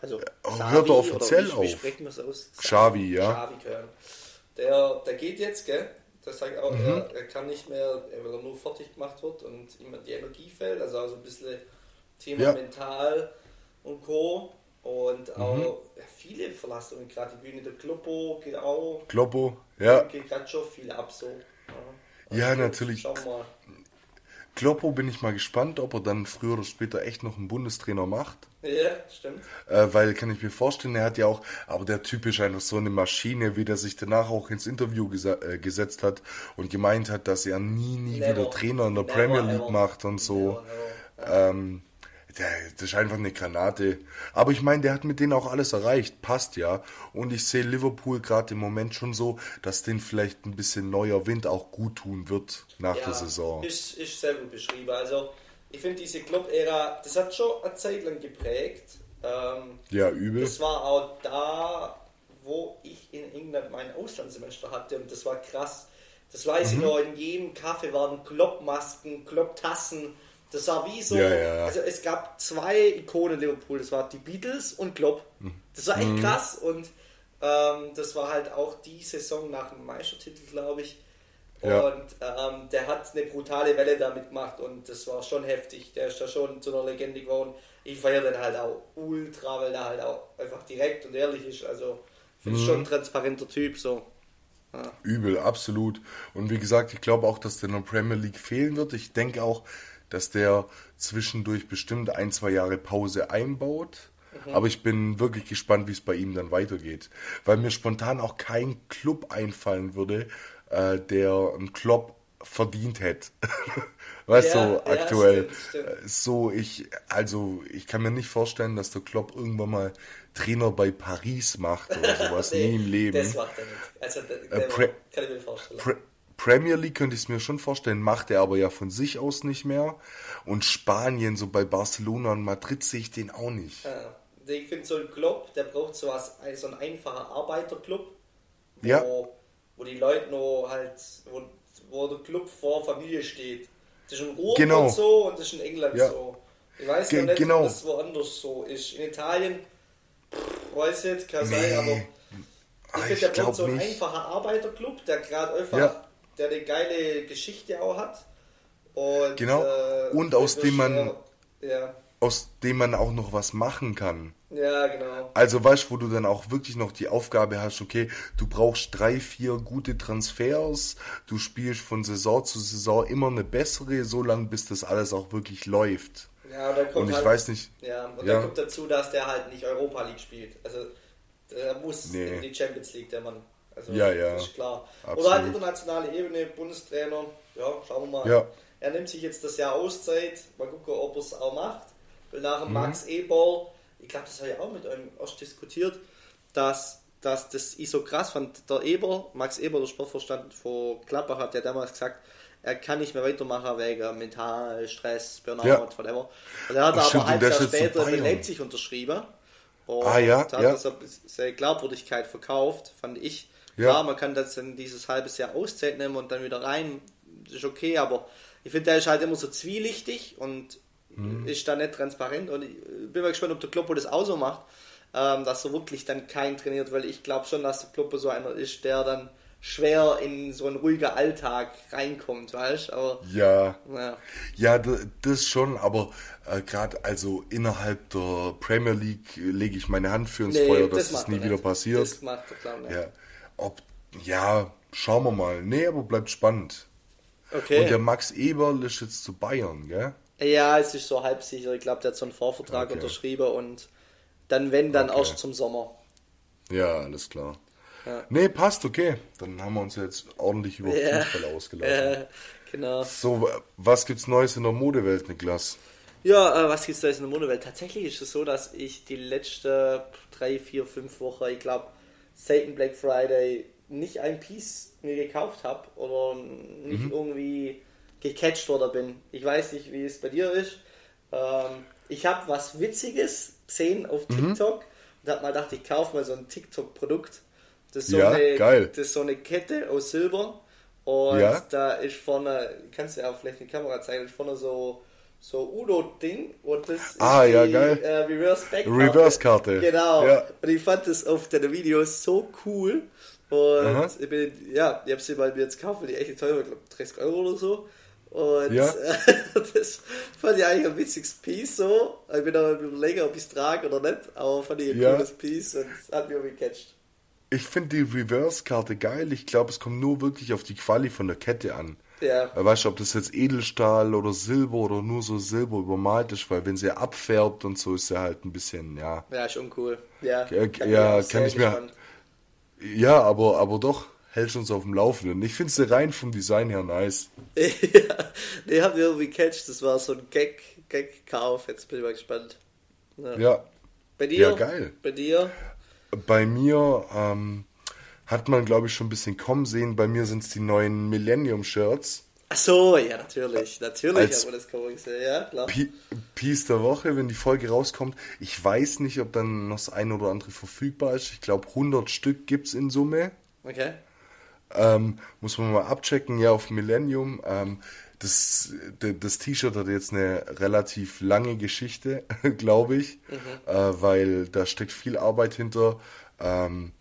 Also, oh, hört er offiziell auf? Wie sprechen wir es aus? Xavi, ja. Xavi. Der, der geht jetzt, gell? Der sagt auch, mhm. er, er, kann nicht mehr, weil er nur fertig gemacht wird und ihm die Energie fällt. Also, also ein bisschen Thema ja. mental und Co. Und auch mhm. viele verlassen gerade die Bühne. Der Kloppo geht auch. Kloppo, ja. Geht gerade schon viel ab so. Ja, ja also, natürlich. Schauen wir mal. Kloppo bin ich mal gespannt, ob er dann früher oder später echt noch einen Bundestrainer macht. Ja, stimmt. Äh, weil kann ich mir vorstellen, er hat ja auch, aber der Typ ist einfach so eine Maschine, wie der sich danach auch ins Interview äh, gesetzt hat und gemeint hat, dass er nie, nie never, wieder Trainer in der Premier League ever. macht und so. Never, ähm, der, das ist einfach eine Granate. Aber ich meine, der hat mit denen auch alles erreicht. Passt ja. Und ich sehe Liverpool gerade im Moment schon so, dass denen vielleicht ein bisschen neuer Wind auch gut tun wird nach ja, der Saison. Ist, ist sehr gut beschrieben. Also, ich finde diese Club-Ära, das hat schon eine Zeit lang geprägt. Ähm, ja, übel. Das war auch da, wo ich in England mein Auslandssemester hatte. Und das war krass. Das weiß mhm. ich noch, in jedem Kaffee waren Kloppmasken, Klopptassen das war wie so, ja, ja. also es gab zwei Ikonen Liverpool, das war die Beatles und Klopp. Das war echt mhm. krass und ähm, das war halt auch die Saison nach dem Meistertitel, glaube ich. Ja. Und ähm, der hat eine brutale Welle damit gemacht und das war schon heftig. Der ist da schon zu einer Legende geworden. Ich feiere den halt auch ultra, weil der halt auch einfach direkt und ehrlich ist. Also finde mhm. schon ein transparenter Typ so. Ja. Übel, absolut. Und wie gesagt, ich glaube auch, dass der in der Premier League fehlen wird. Ich denke auch, dass der zwischendurch bestimmt ein, zwei Jahre Pause einbaut. Mhm. Aber ich bin wirklich gespannt, wie es bei ihm dann weitergeht. Weil mir spontan auch kein Club einfallen würde, äh, der einen Klopp verdient hätte. (laughs) weißt du, ja, so aktuell. Stimmt, stimmt. So, ich, also, ich kann mir nicht vorstellen, dass der Klopp irgendwann mal Trainer bei Paris macht oder (laughs) sowas. nee, Nie im Leben. Das macht er nicht. Also, der, äh, der kann ich mir vorstellen. Pre Premier League könnte ich es mir schon vorstellen, macht er aber ja von sich aus nicht mehr. Und Spanien, so bei Barcelona und Madrid, sehe ich den auch nicht. Ja. Ich finde, so ein Club, der braucht so, was, so ein einfacher Arbeiterclub, wo, ja. Wo die Leute noch halt, wo, wo der Club vor Familie steht. Das ist in Ruhrpott genau. so und das ist in England ja. so. Ich weiß Ge nicht, genau. ob das woanders so ist. In Italien, pff, weiß ich jetzt, kann nee. sein, aber ich ah, finde, der braucht so ein nicht. einfacher Arbeiterclub, der gerade einfach, ja. der eine geile Geschichte auch hat. Und, genau. Äh, und aus dem man. Ja aus dem man auch noch was machen kann. Ja, genau. Also weißt du, wo du dann auch wirklich noch die Aufgabe hast, okay, du brauchst drei, vier gute Transfers, du spielst von Saison zu Saison immer eine bessere, so lange bis das alles auch wirklich läuft. Ja, und, dann kommt und ich halt, weiß nicht. Ja, und ja. dann kommt dazu, dass der halt nicht Europa League spielt. Also der muss nee. in die Champions League, der Mann. Also, ja, ja. Ist klar. Absolut. Oder halt internationale Ebene, Bundestrainer, ja, schauen wir mal. Ja. Er nimmt sich jetzt das Jahr Auszeit, mal gucken, ob er es auch macht nach dem mhm. Max Eberl, ich glaube, das habe ich auch mit euch erst diskutiert, dass, dass das ich so krass fand. Der Eber, Max Eber, der Sportvorstand von Klappbach, hat ja damals gesagt, er kann nicht mehr weitermachen wegen mental Stress, Burnout, ja. whatever. Und er hat Ach, aber ein Jahr später in Leipzig unterschrieben. Und ah, ja, hat ja. seine Glaubwürdigkeit verkauft, fand ich. Ja. Klar, man kann das dann dieses halbes Jahr Auszeit nehmen und dann wieder rein, das ist okay, aber ich finde, der ist halt immer so zwielichtig und mhm. ist da nicht transparent und ich bin mal gespannt, ob der Kloppo das auch so macht, ähm, dass er wirklich dann kein trainiert, weil ich glaube schon, dass der Kloppo so einer ist, der dann schwer in so einen ruhigen Alltag reinkommt, weißt aber Ja. Ja, ja das schon, aber äh, gerade also innerhalb der Premier League lege ich meine Hand für ins nee, Feuer, dass das, das nie wieder passiert. Das macht er, glaube ich. Ja. Ob, ja, schauen wir mal. Nee, aber bleibt spannend. Okay. Und der Max Eberl ist jetzt zu Bayern, gell? Ja, es ist so halb sicher. Ich glaube, der hat so einen Vorvertrag okay. unterschrieben und dann, wenn, dann okay. erst zum Sommer. Ja, alles klar. Ja. Nee, passt, okay. Dann haben wir uns jetzt ordentlich über ja. Fußball ausgelassen. Ja, genau. So, was gibt's Neues in der Modewelt, Niklas? Ja, äh, was gibt's Neues in der Modewelt? Tatsächlich ist es so, dass ich die letzten drei, vier, fünf Wochen, ich glaube, seit dem Black Friday nicht ein Piece mir gekauft habe oder nicht mhm. irgendwie gecatcht worden bin. Ich weiß nicht, wie es bei dir ist. Ähm, ich habe was Witziges gesehen auf mhm. TikTok mhm. und habe mal gedacht, ich kaufe mal so ein TikTok-Produkt. Das ist so, ja, eine, geil. das ist so eine Kette aus Silber und ja. da ist vorne, kannst du ja auch vielleicht eine Kamera zeigen, ist vorne so so Udo-Ding und das ah, ist ja, die geil. Äh. Reverse-Karte. Genau. Ja. Und ich fand das auf deinen Videos so cool. Und Aha. ich bin, ja, ich habe sie mal jetzt gekauft, weil die echt teuer war, ich glaube 30 Euro oder so. Und ja. (laughs) das fand ich eigentlich ein witziges Piece so. Ich bin aber länger, ob ich es trage oder nicht, aber fand ich ein ja. cooles Piece und hat mich irgendwie gecatcht. Ich finde die Reverse-Karte geil. Ich glaube, es kommt nur wirklich auf die Quali von der Kette an. Ja. Weißt du, ob das jetzt Edelstahl oder Silber oder nur so Silber übermalt ist, weil wenn sie abfärbt und so ist sie halt ein bisschen, ja. Ja, schon cool. Ja, äh, ja kann ich mir. Ja, aber, aber doch hältst uns auf dem Laufenden. Ich finde sie rein vom Design her nice. (laughs) ja, die haben wir irgendwie catcht. Das war so ein Gag, Gag-Kauf. Jetzt bin ich mal gespannt. Ja. ja. Bei dir? Ja, geil. Bei dir? Bei mir ähm, hat man, glaube ich, schon ein bisschen kommen sehen. Bei mir sind es die neuen Millennium-Shirts. Ach so, ja, natürlich. Natürlich Als haben wir das kommen gesehen. Ja, klar. Piece der Woche, wenn die Folge rauskommt. Ich weiß nicht, ob dann noch das eine oder andere verfügbar ist. Ich glaube, 100 Stück gibt es in Summe. Okay. Ähm, muss man mal abchecken, ja, auf Millennium. Ähm, das das T-Shirt hat jetzt eine relativ lange Geschichte, (laughs) glaube ich, mhm. äh, weil da steckt viel Arbeit hinter. Ähm,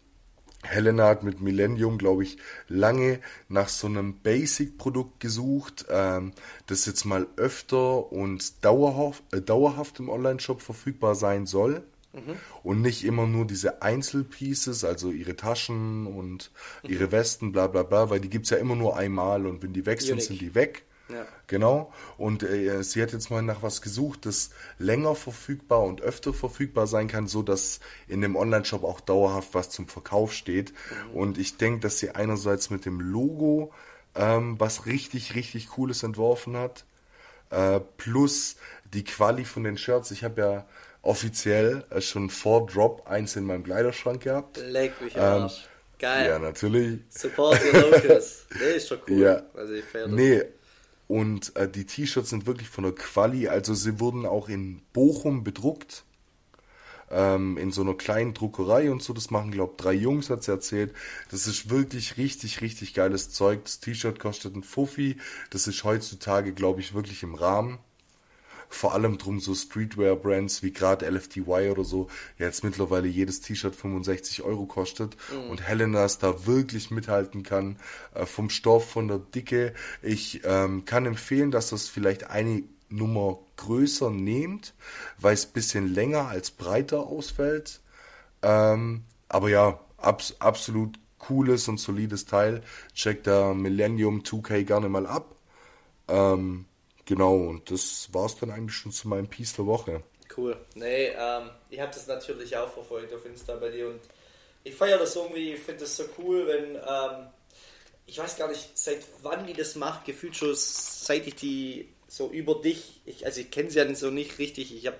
Helena hat mit Millennium, glaube ich, lange nach so einem Basic-Produkt gesucht, ähm, das jetzt mal öfter und dauerhaft, äh, dauerhaft im Online-Shop verfügbar sein soll. Mhm. Und nicht immer nur diese Einzelpieces, also ihre Taschen und mhm. ihre Westen, bla bla bla, weil die gibt es ja immer nur einmal und wenn die weg sind, sind die weg. Ja. Genau. Und äh, sie hat jetzt mal nach was gesucht, das länger verfügbar und öfter verfügbar sein kann, so dass in dem Online-Shop auch dauerhaft was zum Verkauf steht. Mhm. Und ich denke, dass sie einerseits mit dem Logo ähm, was richtig, richtig Cooles entworfen hat. Äh, plus die Quali von den Shirts. Ich habe ja offiziell äh, schon vor Drop eins in meinem Kleiderschrank gehabt. Leck mich ähm, Geil. Ja, natürlich. Support your locals. (laughs) nee, ist doch cool. Ja. Also ich nee, und äh, die T-Shirts sind wirklich von der Quali. Also sie wurden auch in Bochum bedruckt. Ähm, in so einer kleinen Druckerei und so. Das machen, glaube ich, drei Jungs, hat sie erzählt. Das ist wirklich richtig, richtig geiles Zeug. Das T-Shirt kostet ein Fuffi. Das ist heutzutage, glaube ich, wirklich im Rahmen vor allem drum so Streetwear-Brands wie gerade LFTY oder so, jetzt mittlerweile jedes T-Shirt 65 Euro kostet mhm. und Helenas da wirklich mithalten kann äh, vom Stoff, von der Dicke. Ich ähm, kann empfehlen, dass das vielleicht eine Nummer größer nehmt, weil es ein bisschen länger als breiter ausfällt. Ähm, aber ja, abs absolut cooles und solides Teil. Checkt da Millennium 2K gerne mal ab. Ähm, Genau, und das war es dann eigentlich schon zu meinem Piece der Woche. Cool. Nee, ähm, ich habe das natürlich auch verfolgt auf Insta bei dir und ich feiere das irgendwie, ich finde das so cool, wenn, ähm, ich weiß gar nicht, seit wann die das macht, gefühlt schon seit ich die so über dich, ich, also ich kenne sie ja so nicht richtig, ich habe,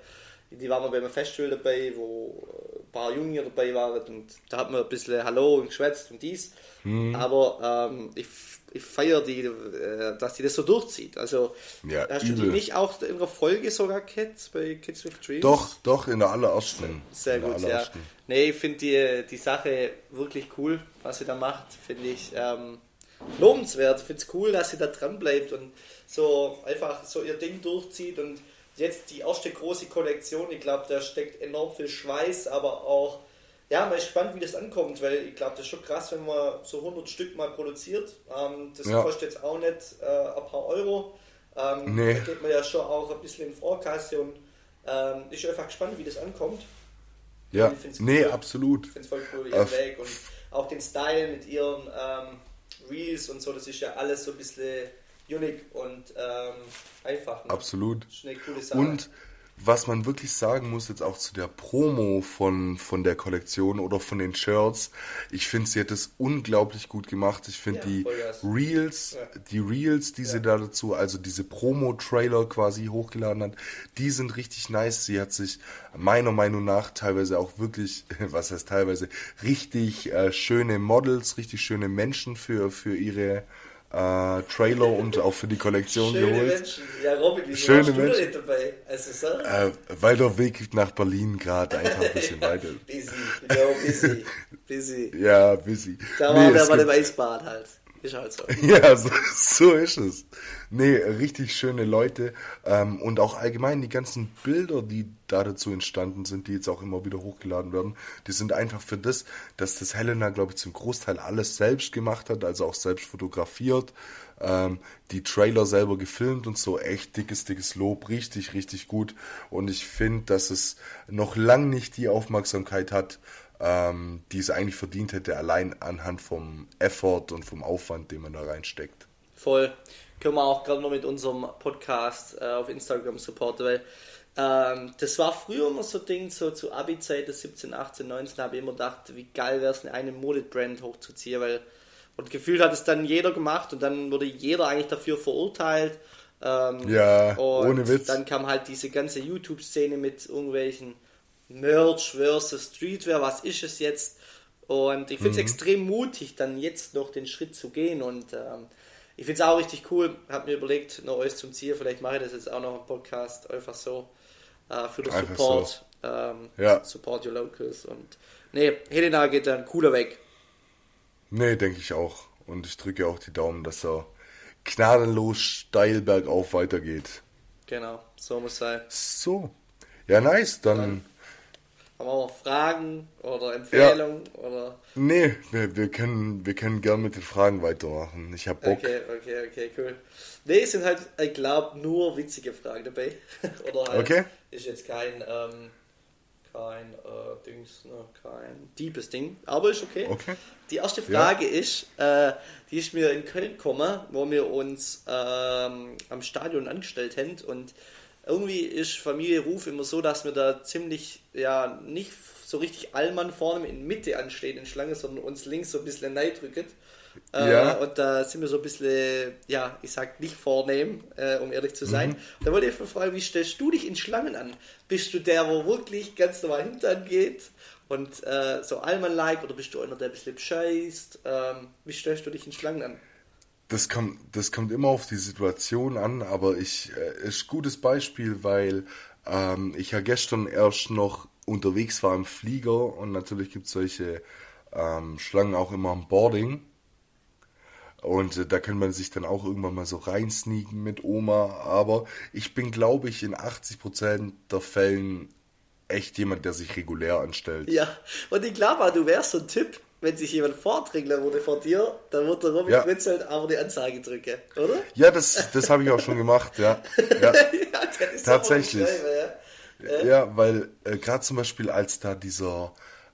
die waren mal bei einem Festival dabei, wo ein paar Junge dabei waren und da hat man ein bisschen Hallo und geschwätzt und dies, hm. aber ähm, ich ich feiere die, äh, dass die das so durchzieht. Also ja, hast übel. du die nicht auch in der Folge sogar Kids bei Kids with Dreams? Doch, doch, in der allerersten. Sehr gut, ja. Nee, ich finde die, die Sache wirklich cool, was sie da macht. Finde ich ähm, lobenswert. Ich finde es cool, dass sie da dran bleibt und so einfach so ihr Ding durchzieht und jetzt die erste große Kollektion, ich glaube, da steckt enorm viel Schweiß, aber auch ja, mal gespannt, wie das ankommt, weil ich glaube, das ist schon krass, wenn man so 100 Stück mal produziert. Ähm, das ja. kostet jetzt auch nicht äh, ein paar Euro. Ähm, nee. Da geht man ja schon auch ein bisschen in Vorkasse und ähm, ich einfach gespannt, wie das ankommt. Ja, nee, cool. absolut. Ich finde es voll cool, ihren Weg und auch den Style mit ihren ähm, Reels und so, das ist ja alles so ein bisschen unique und ähm, einfach. Ne? Absolut. Das ist eine coole Sache. Und was man wirklich sagen muss, jetzt auch zu der Promo von, von der Kollektion oder von den Shirts, ich finde, sie hat es unglaublich gut gemacht. Ich finde ja, die Reels, ja. die Reels, die ja. sie da dazu, also diese Promo-Trailer quasi hochgeladen hat, die sind richtig nice. Sie hat sich meiner Meinung nach teilweise auch wirklich, (laughs) was heißt teilweise, richtig äh, schöne Models, richtig schöne Menschen für, für ihre äh, Trailer und auch für die Kollektion Schöne geholt. Menschen. Ja, Robin, wieso Schöne Menschen. dabei? Also, so? äh, weil der Weg nach Berlin gerade einfach ein bisschen (laughs) weiter ist. busy, ja, busy, (laughs) busy. ja, busy. Da nee, war der bei dem Eisbad halt. Ist halt so. ja, so, so ist es. Nee, richtig schöne Leute. Ähm, und auch allgemein die ganzen Bilder, die da dazu entstanden sind, die jetzt auch immer wieder hochgeladen werden, die sind einfach für das, dass das Helena, glaube ich, zum Großteil alles selbst gemacht hat, also auch selbst fotografiert. Ähm, die Trailer selber gefilmt und so, echt dickes, dickes Lob, richtig, richtig gut. Und ich finde, dass es noch lang nicht die Aufmerksamkeit hat, ähm, die es eigentlich verdient hätte, allein anhand vom Effort und vom Aufwand, den man da reinsteckt. Voll. Können wir auch gerade noch mit unserem Podcast äh, auf Instagram supporten, weil ähm, das war früher immer so ein Ding, so zu Abi-Zeit, 17, 18, 19, habe ich immer gedacht, wie geil wäre es, eine Modebrand hochzuziehen, weil und gefühlt hat es dann jeder gemacht und dann wurde jeder eigentlich dafür verurteilt. Ähm, ja, ohne Witz. Dann kam halt diese ganze YouTube-Szene mit irgendwelchen Merch versus Streetwear, was ist es jetzt? Und ich finde es mhm. extrem mutig, dann jetzt noch den Schritt zu gehen. Und ähm, ich finde es auch richtig cool. Habe mir überlegt, noch alles zum Ziel. Vielleicht mache ich das jetzt auch noch im Podcast. Einfach so äh, für den einfach Support. So. Ähm, ja. Support your locals. Und nee, Helena geht dann cooler weg. Nee, denke ich auch. Und ich drücke auch die Daumen, dass er gnadenlos steil bergauf weitergeht. Genau, so muss sein. So. Ja, nice. Dann, dann haben wir auch Fragen oder Empfehlungen? Ja. Oder? Nee, wir, wir, können, wir können gern mit den Fragen weitermachen. Ich hab Bock. Okay, okay, okay, cool. Nee, es sind halt, ich glaube, nur witzige Fragen dabei. (laughs) oder halt, okay. ist jetzt kein, ähm, kein äh, Dings, ne, kein deepes Ding, aber ist okay. okay. Die erste Frage ja. ist, äh, die ist mir in Köln gekommen, wo wir uns ähm, am Stadion angestellt haben und irgendwie ist Familie Ruf immer so, dass wir da ziemlich, ja, nicht so richtig Allmann vorne in Mitte anstehen in Schlange, sondern uns links so ein bisschen neidrücken. Äh, ja. Und da sind wir so ein bisschen, ja, ich sag nicht vornehm, äh, um ehrlich zu sein. Mhm. Da wollte ich fragen, wie stellst du dich in Schlangen an? Bist du der, wo wirklich ganz normal hintern geht und äh, so Allmann-like oder bist du einer, der ein bisschen scheißt? Ähm, wie stellst du dich in Schlangen an? Das kommt, das kommt immer auf die Situation an, aber ich äh, ist gutes Beispiel, weil ähm, ich ja gestern erst noch unterwegs war im Flieger und natürlich gibt es solche ähm, Schlangen auch immer am Boarding. Und äh, da kann man sich dann auch irgendwann mal so reinsneaken mit Oma. Aber ich bin, glaube ich, in 80% der Fällen echt jemand, der sich regulär anstellt. Ja, und ich glaube, du wärst so ein Tipp, wenn sich jemand vordringler wurde vor dir, dann wird der Robin ja. Fritz halt aber die Anzeige drücken, oder? Ja, das, das habe ich auch schon gemacht, ja. ja. (laughs) ja Tatsächlich. Ja. ja, weil äh, gerade zum Beispiel als da dieser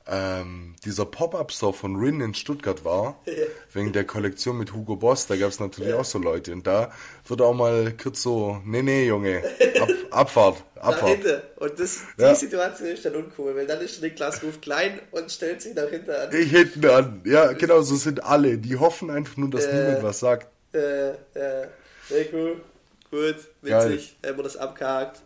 ähm, dieser Pop-Up-Store von Rin in Stuttgart war, (laughs) wegen der Kollektion mit Hugo Boss, da gab es natürlich auch so Leute. Und da wird auch mal kurz so, nee, nee, Junge, Ab, (laughs) Abfahrt, Abfahrt. Nach Und das, die ja. Situation ist dann uncool, weil dann ist Niklas Ruf klein und stellt sich nach hinten an. Ich hinten an, ja, genau, so sind alle. Die hoffen einfach nur, dass äh, niemand was sagt. Äh, äh, sehr cool. Gut, witzig, haben wir das abgehakt.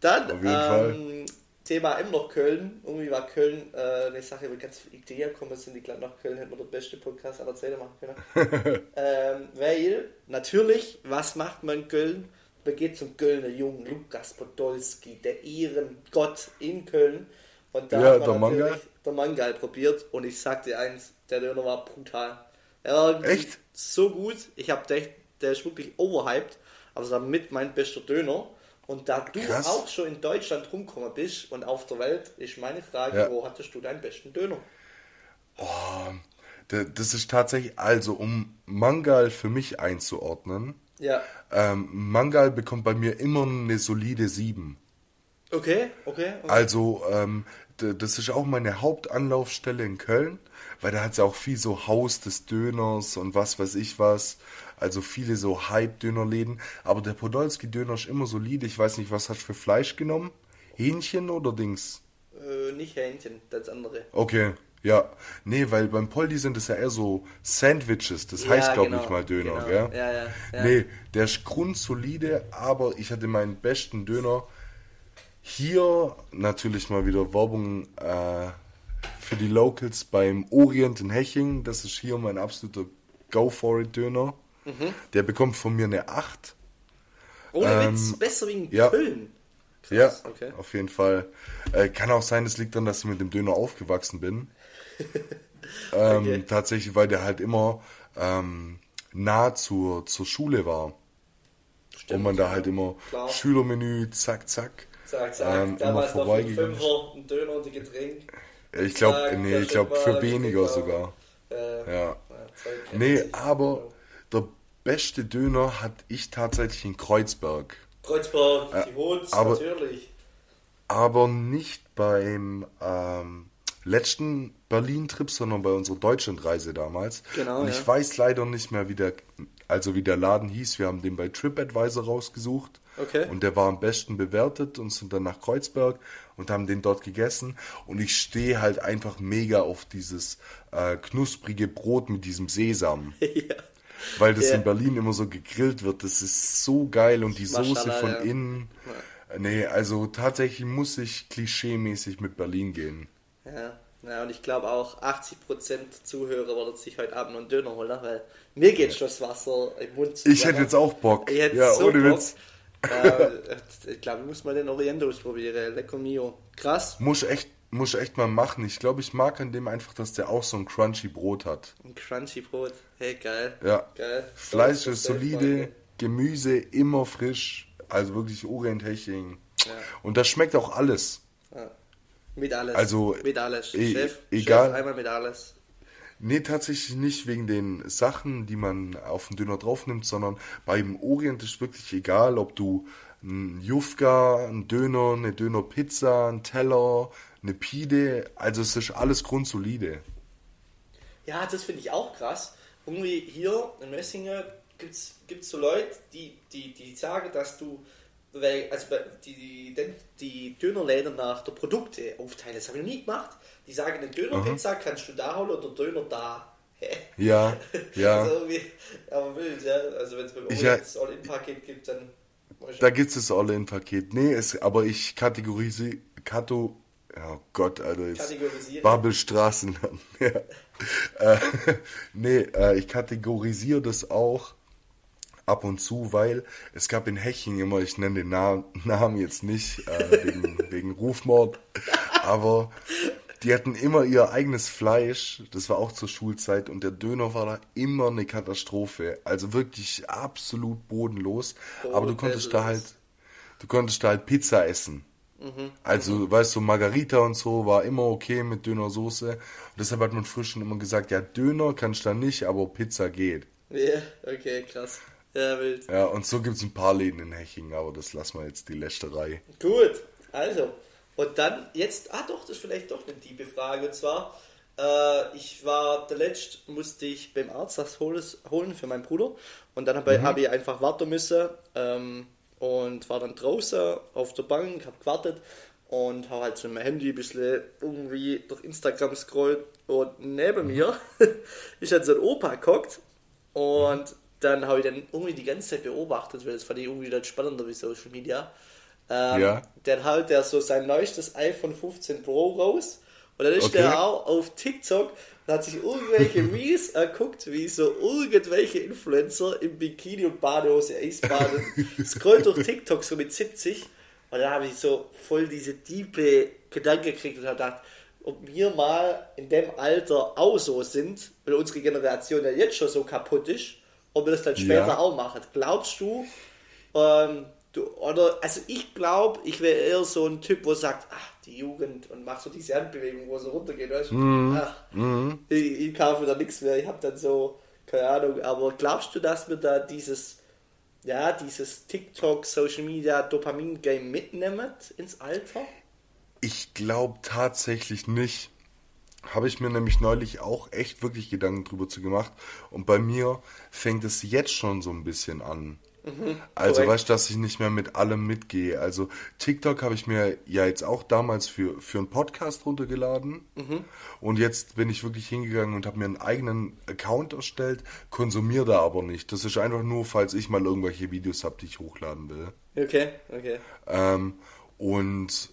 Dann, Auf jeden ähm, Fall Thema immer noch Köln. Irgendwie war Köln äh, eine Sache, wo ganz viele Ideen kommen sind. Ich glaube, nach Köln hätten wir der beste Podcast aller Zeiten machen können. (laughs) ähm, weil, natürlich, was macht man in Köln? Man geht zum Kölner Jungen Lukas Podolski, der Ehrengott in Köln. Und da ja, hat man der Mangal. der Mangal probiert. Und ich sag dir eins, der Döner war brutal. Er war Echt? so gut. Ich habe gedacht, der ist wirklich overhyped. Also damit mein bester Döner. Und da du Krass. auch schon in Deutschland rumgekommen bist und auf der Welt, ist meine Frage, ja. wo hattest du deinen besten Döner? Oh, das ist tatsächlich, also um Mangal für mich einzuordnen, ja. Ähm, Mangal bekommt bei mir immer eine solide 7. Okay, okay. okay. Also, ähm, das ist auch meine Hauptanlaufstelle in Köln, weil da hat es ja auch viel so Haus des Döners und was weiß ich was. Also viele so Hype-Dönerläden. Aber der Podolski-Döner ist immer solide. Ich weiß nicht, was hast du für Fleisch genommen? Hähnchen oder Dings? Äh, nicht Hähnchen, das andere. Okay, ja. Nee, weil beim Poldi sind es ja eher so Sandwiches. Das ja, heißt, glaube genau, ich mal Döner, genau. gell? Ja, ja, ja. Nee, der ist grundsolide, aber ich hatte meinen besten Döner hier natürlich mal wieder Werbung äh, für die Locals beim Orient in Heching. Das ist hier mein absoluter Go for it Döner. Mhm. Der bekommt von mir eine 8. Ohne ähm, Witz, besser in ja. Köln. Krass, ja, okay. auf jeden Fall. Äh, kann auch sein, es liegt daran, dass ich mit dem Döner aufgewachsen bin. (laughs) ähm, okay. Tatsächlich, weil der halt immer ähm, nah zur, zur Schule war. Stimmt, und man da halt immer Klar. Schülermenü, zack, zack. Zack, zack. Ähm, Damals immer noch für Fünfer, ein Döner und ein Getränk. Ich glaube, nee, ich glaube für weniger sogar. Äh, ja. ja nee, aber der beste Döner hatte ich tatsächlich in Kreuzberg. Kreuzberg, äh, die Hots, aber, natürlich. Aber nicht beim ähm, letzten Berlin-Trip, sondern bei unserer Deutschlandreise damals. Genau. Und ich ja. weiß leider nicht mehr, wie der, also wie der Laden hieß. Wir haben den bei TripAdvisor rausgesucht. Okay. Und der war am besten bewertet und sind dann nach Kreuzberg und haben den dort gegessen. Und ich stehe halt einfach mega auf dieses äh, knusprige Brot mit diesem Sesam. (laughs) ja. Weil das yeah. in Berlin immer so gegrillt wird. Das ist so geil und die Soße von ja. innen. Ja. Nee, also tatsächlich muss ich klischeemäßig mit Berlin gehen. Ja. Ja, und ich glaube auch 80% Zuhörer werden sich heute Abend noch einen Döner holen, weil mir geht schon das Wasser im Mund zu. Ich hätte jetzt auch Bock. Ich hätte ja, so ohne Bock. Witz. Äh, ich glaube, ich muss mal den Orientos probieren. Lecker mio. Krass. Muss echt muss echt mal machen. Ich glaube, ich mag an dem einfach, dass der auch so ein crunchy Brot hat. Ein crunchy Brot. Hey, geil. Ja. Geil. Fleisch ist solide, Gemüse immer frisch. Also wirklich Orient-Heching. Ja. Und das schmeckt auch alles. Ja. Mit alles. Also, mit alles. E Chef, egal. Chef, einmal mit alles. Nee, tatsächlich nicht wegen den Sachen, die man auf den Döner draufnimmt, sondern beim Orient ist wirklich egal, ob du ein Jufka, ein Döner, eine Dönerpizza, ein Teller, eine Pide, also es ist alles grundsolide. Ja, das finde ich auch krass. Irgendwie hier in Messingen gibt es so Leute, die, die, die sagen, dass du weil, also die, die, die Dönerläden nach der Produkte aufteilen, das habe ich noch nie gemacht. Die sagen, eine Dönerpizza kannst du da holen oder Döner da. Ja, (laughs) ja. also aber wild, ja. Also wenn es beim ja, All-In-Paket gibt, dann. Da gibt es das All-In-Paket. Nee, es, aber ich kategorisiere. Kato, ja Gott, Alter, jetzt Babelstraßen. (laughs) ja. äh, (laughs) nee, äh, ich kategorisiere das auch ab und zu, weil es gab in Heching immer, ich nenne den Na Namen jetzt nicht, äh, wegen, (laughs) wegen Rufmord, aber die hatten immer ihr eigenes Fleisch, das war auch zur Schulzeit und der Döner war da immer eine Katastrophe, also wirklich absolut bodenlos, oh, aber du konntest da halt, du konntest da halt Pizza essen. Mhm. Also, mhm. weißt du, Margarita und so war immer okay mit Dönersoße. Und deshalb hat man frisch schon immer gesagt, ja, Döner kannst du da nicht, aber Pizza geht. Ja, okay, krass. Ja, wild. Ja, und so gibt es ein paar Läden in Heching, aber das lassen wir jetzt die Lästerei. Gut, also. Und dann jetzt, ah doch, das ist vielleicht doch eine tiefe Frage. Und zwar, äh, ich war der letzte, musste ich beim Arzt das holen für meinen Bruder. Und dann habe mhm. ich einfach warten müssen ähm, und war dann draußen auf der Bank, habe gewartet und habe halt so mein Handy ein bisschen irgendwie durch Instagram scrollt. Und neben mir (laughs) ist halt so ein Opa geguckt und dann habe ich dann irgendwie die ganze Zeit beobachtet, weil das fand ich irgendwie dann spannender wie Social Media. Ähm, ja. Dann haut der so sein neuestes iPhone 15 Pro raus und dann ist okay. der auch auf TikTok und hat sich irgendwelche (laughs) Reels erguckt, wie so irgendwelche Influencer im Bikini und Badehose Eisbaden (laughs) scrollt durch TikTok so mit 70 und dann habe ich so voll diese tiefe Gedanken gekriegt und habe gedacht, ob wir mal in dem Alter auch so sind, weil unsere Generation ja jetzt schon so kaputt ist ob ihr das dann später ja. auch macht. Glaubst du, ähm, du oder, also ich glaube, ich wäre eher so ein Typ, wo sagt, ach, die Jugend und macht so diese Handbewegung, wo so runtergeht, weißt? Mm. Ach, mm. Ich, ich, kaufe da nichts mehr, ich habe dann so, keine Ahnung, aber glaubst du, dass wir da dieses, ja, dieses TikTok, Social Media, Dopamin-Game mitnehmen ins Alter? Ich glaube tatsächlich nicht. Habe ich mir nämlich neulich auch echt wirklich Gedanken drüber zu gemacht. Und bei mir fängt es jetzt schon so ein bisschen an. Mhm, also korrekt. weißt du, dass ich nicht mehr mit allem mitgehe. Also TikTok habe ich mir ja jetzt auch damals für, für einen Podcast runtergeladen. Mhm. Und jetzt bin ich wirklich hingegangen und habe mir einen eigenen Account erstellt, konsumiere da aber nicht. Das ist einfach nur, falls ich mal irgendwelche Videos habe, die ich hochladen will. Okay, okay. Ähm, und